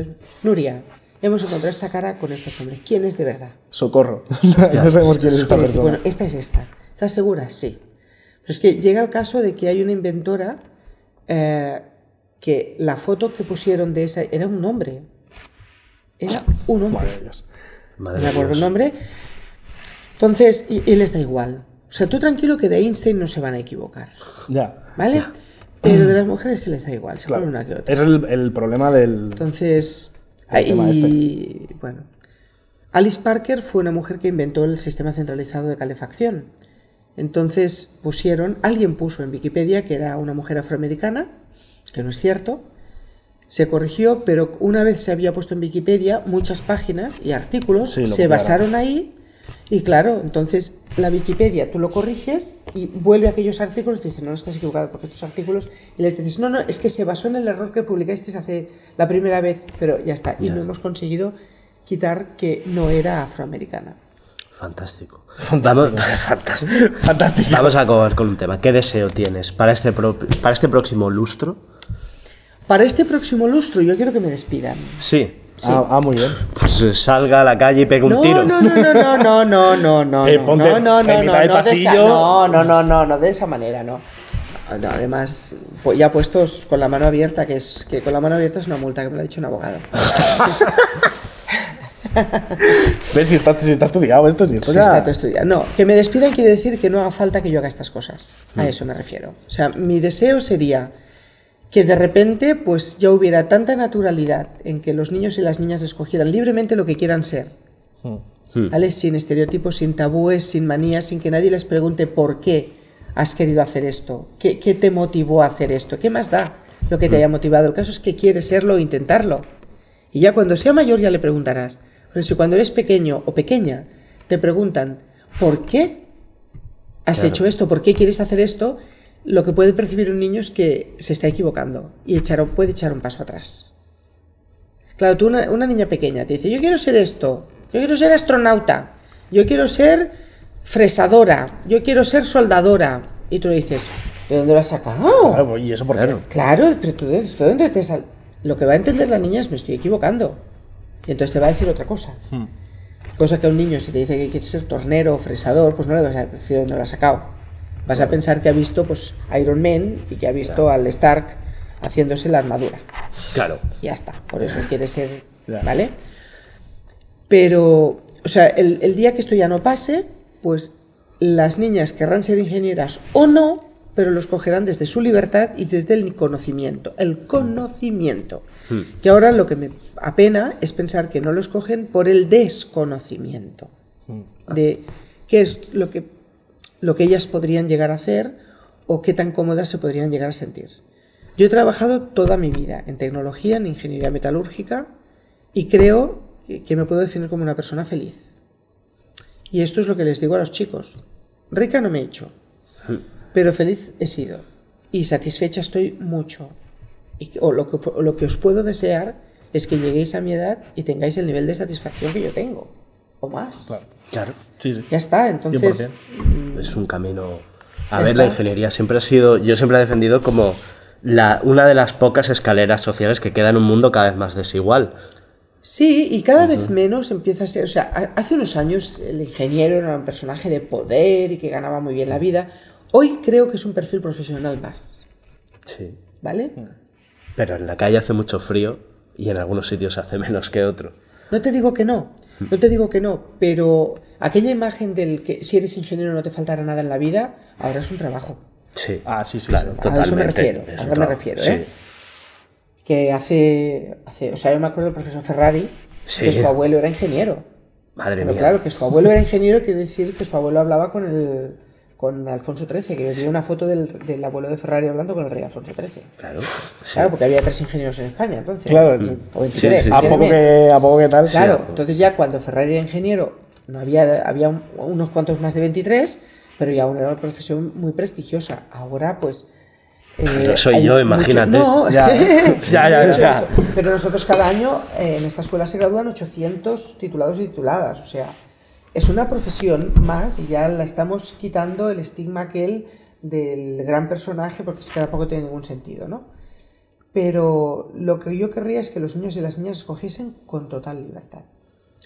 Nuria, hemos encontrado esta cara con estos nombres. ¿Quién es de verdad? Socorro. <laughs> no sabemos quién es esta persona. Bueno, esta es esta. ¿Estás segura? Sí. Pero es que llega el caso de que hay una inventora eh, que la foto que pusieron de esa era un hombre. Era un hombre. Madre Dios. Madre me acuerdo el nombre. Entonces, y, y les da igual. O sea, tú tranquilo que de Einstein no se van a equivocar. Ya. ¿Vale? Pero de las mujeres que les da igual, se Claro. ponen una que otra. Es el, el problema del. Entonces, El tema este. ahí, bueno, Alice Parker fue una mujer que inventó el sistema centralizado de calefacción. Entonces pusieron, alguien puso en Wikipedia que era una mujer afroamericana, que no es cierto, se corrigió, pero una vez se había puesto en Wikipedia, muchas páginas y artículos Sí, se basaron ahí. Y claro, entonces la Wikipedia tú lo corriges y vuelve a aquellos artículos y te dice, no, no estás equivocado porque estos artículos, y les dices, no, no, es que se basó en el error que publicasteis hace la primera vez, pero ya está. Y no hemos conseguido quitar que no era afroamericana. Fantástico. Vamos, <laughs> fantástico. Fantástico. Vamos a acabar con un tema. ¿Qué deseo tienes para este, pro- para este próximo lustro? Para este próximo lustro yo quiero que me despidan. Sí. Sí. Ah, ah, muy bien. Pues salga a la calle y pegue un tiro. No, no, no, no, no, no, no. Eh, ponte no, no, no, no, no, no, no, no, no, no, de esa manera, no. no además, ya puestos con la mano abierta, que es que con la mano abierta es una multa que me lo ha dicho un abogado. ¿Ves si está, si está, estudiado esto? Si esto ya... Está todo estudiado. No, que me despidan quiere decir que no haga falta que yo haga estas cosas. A eso me refiero. O sea, mi deseo sería que de repente pues ya hubiera tanta naturalidad en que los niños y las niñas escogieran libremente lo que quieran ser. ¿Vale? Sin estereotipos, sin tabúes, sin manías, sin que nadie les pregunte por qué has querido hacer esto, qué, qué te motivó a hacer esto, qué más da lo que te haya motivado. El caso es que quieres serlo e intentarlo. Y ya cuando sea mayor ya le preguntarás. Pero si cuando eres pequeño o pequeña te preguntan ¿por qué has hecho esto? ¿Por qué quieres hacer esto? Lo que puede percibir un niño es que se está equivocando y echar, puede echar un paso atrás. Claro, tú una, una niña pequeña te dice, yo quiero ser esto, yo quiero ser astronauta, yo quiero ser fresadora, yo quiero ser soldadora. Y tú le dices, ¿de dónde lo has sacado? Claro, pues, ¿y eso por qué? Claro, pero tú, ¿tú dónde te sal- Lo que va a entender la niña es me estoy equivocando. Y entonces te va a decir otra cosa. Cosa que a un niño, si te dice que quiere ser tornero o fresador, pues no le vas a decir dónde lo ha sacado. Vas a pensar que ha visto pues Iron Man y que ha visto al Stark haciéndose la armadura. Claro. Y ya está. Por eso quiere ser. ¿Vale? Pero, o sea, el, el día que esto ya no pase, pues las niñas querrán ser ingenieras o no, pero los cogerán desde su libertad y desde el conocimiento. El conocimiento. Que ahora lo que me apena es pensar que no los cogen por el desconocimiento. De qué es lo que, lo que ellas podrían llegar a hacer o qué tan cómodas se podrían llegar a sentir. Yo he trabajado toda mi vida en tecnología, en ingeniería metalúrgica y creo que, me puedo definir como una persona feliz. Y esto es lo que les digo a los chicos. Rica no me he hecho, pero feliz he sido. Y satisfecha estoy mucho. Y, o lo, que, o lo que os puedo desear es que lleguéis a mi edad y tengáis el nivel de satisfacción que yo tengo. O más. Claro. Sí, sí. Ya está, entonces... Es un camino. A ver, la ingeniería siempre ha sido. Yo siempre he defendido como la, una de las pocas escaleras sociales que queda en un mundo cada vez más desigual. Sí, y cada vez menos empieza a ser, o sea, ha- hace unos años el ingeniero era un personaje de poder y que ganaba muy bien la vida. Hoy creo que es un perfil profesional más, Sí. ¿vale? Pero en la calle hace mucho frío y en algunos sitios hace menos que otro. No te digo que no, no te digo que no, pero aquella imagen del que si eres ingeniero no te faltará nada en la vida, ahora es un trabajo. Sí. Ah, sí, sí, Claro, sí. A eso me totalmente. refiero, Es a eso me refiero, sí. ¿eh? Que hace, hace, o sea, yo me acuerdo del profesor Ferrari, Sí. que su abuelo era ingeniero. Madre Pero mía. claro, que su abuelo era ingeniero quiere decir que su abuelo hablaba con el, con Alfonso XIII, que vi una foto del, del abuelo de Ferrari hablando con el rey Alfonso XIII. Claro. Claro, porque había tres ingenieros en España, entonces. Claro, o 23. a, poco que, a poco que tal. Claro, entonces ya cuando Ferrari era ingeniero, no había, había un- unos cuantos más de 23, pero ya aún era una profesión muy prestigiosa. Ahora, pues. eh, Pero soy yo, mucho- imagínate. No, Ya, ya, ya. <laughs> Pero nosotros cada año eh, en esta escuela se gradúan 800 titulados y tituladas. O sea, es una profesión más y ya la estamos quitando el estigma aquel del gran personaje porque es que tampoco tiene ningún sentido, ¿no? Pero lo que yo querría es que los niños y las niñas escogiesen con total libertad.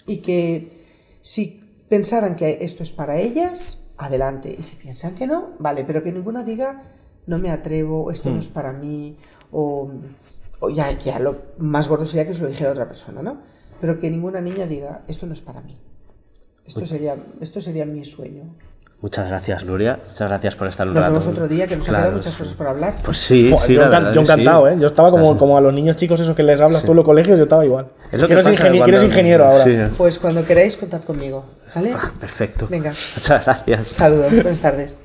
Y que si pensaran que esto es para ellas, adelante. Y si piensan que no, vale, pero que ninguna diga, no me atrevo, esto no es para mí, o, o ya, ya lo más gordo sería que se lo dijera otra persona, ¿no? Pero que ninguna niña diga, esto no es para mí. Esto sería, esto sería mi sueño. Muchas gracias, Nuria. Muchas gracias por estar un Nos rato. vemos otro día, que nos Claro, han quedado muchas sí. cosas por hablar. Pues sí, Joder, sí, yo, la yo que sí. encantado, ¿eh? Yo estaba como, Estás- como a los niños chicos esos que les hablas tú en los colegios, yo estaba igual. Es lo que pasa ingenie- cuando- quiero ser ingeniero ahora. Sí. Pues cuando queráis, contad conmigo, ¿vale? Perfecto. Venga. Muchas gracias. Saludos, buenas tardes.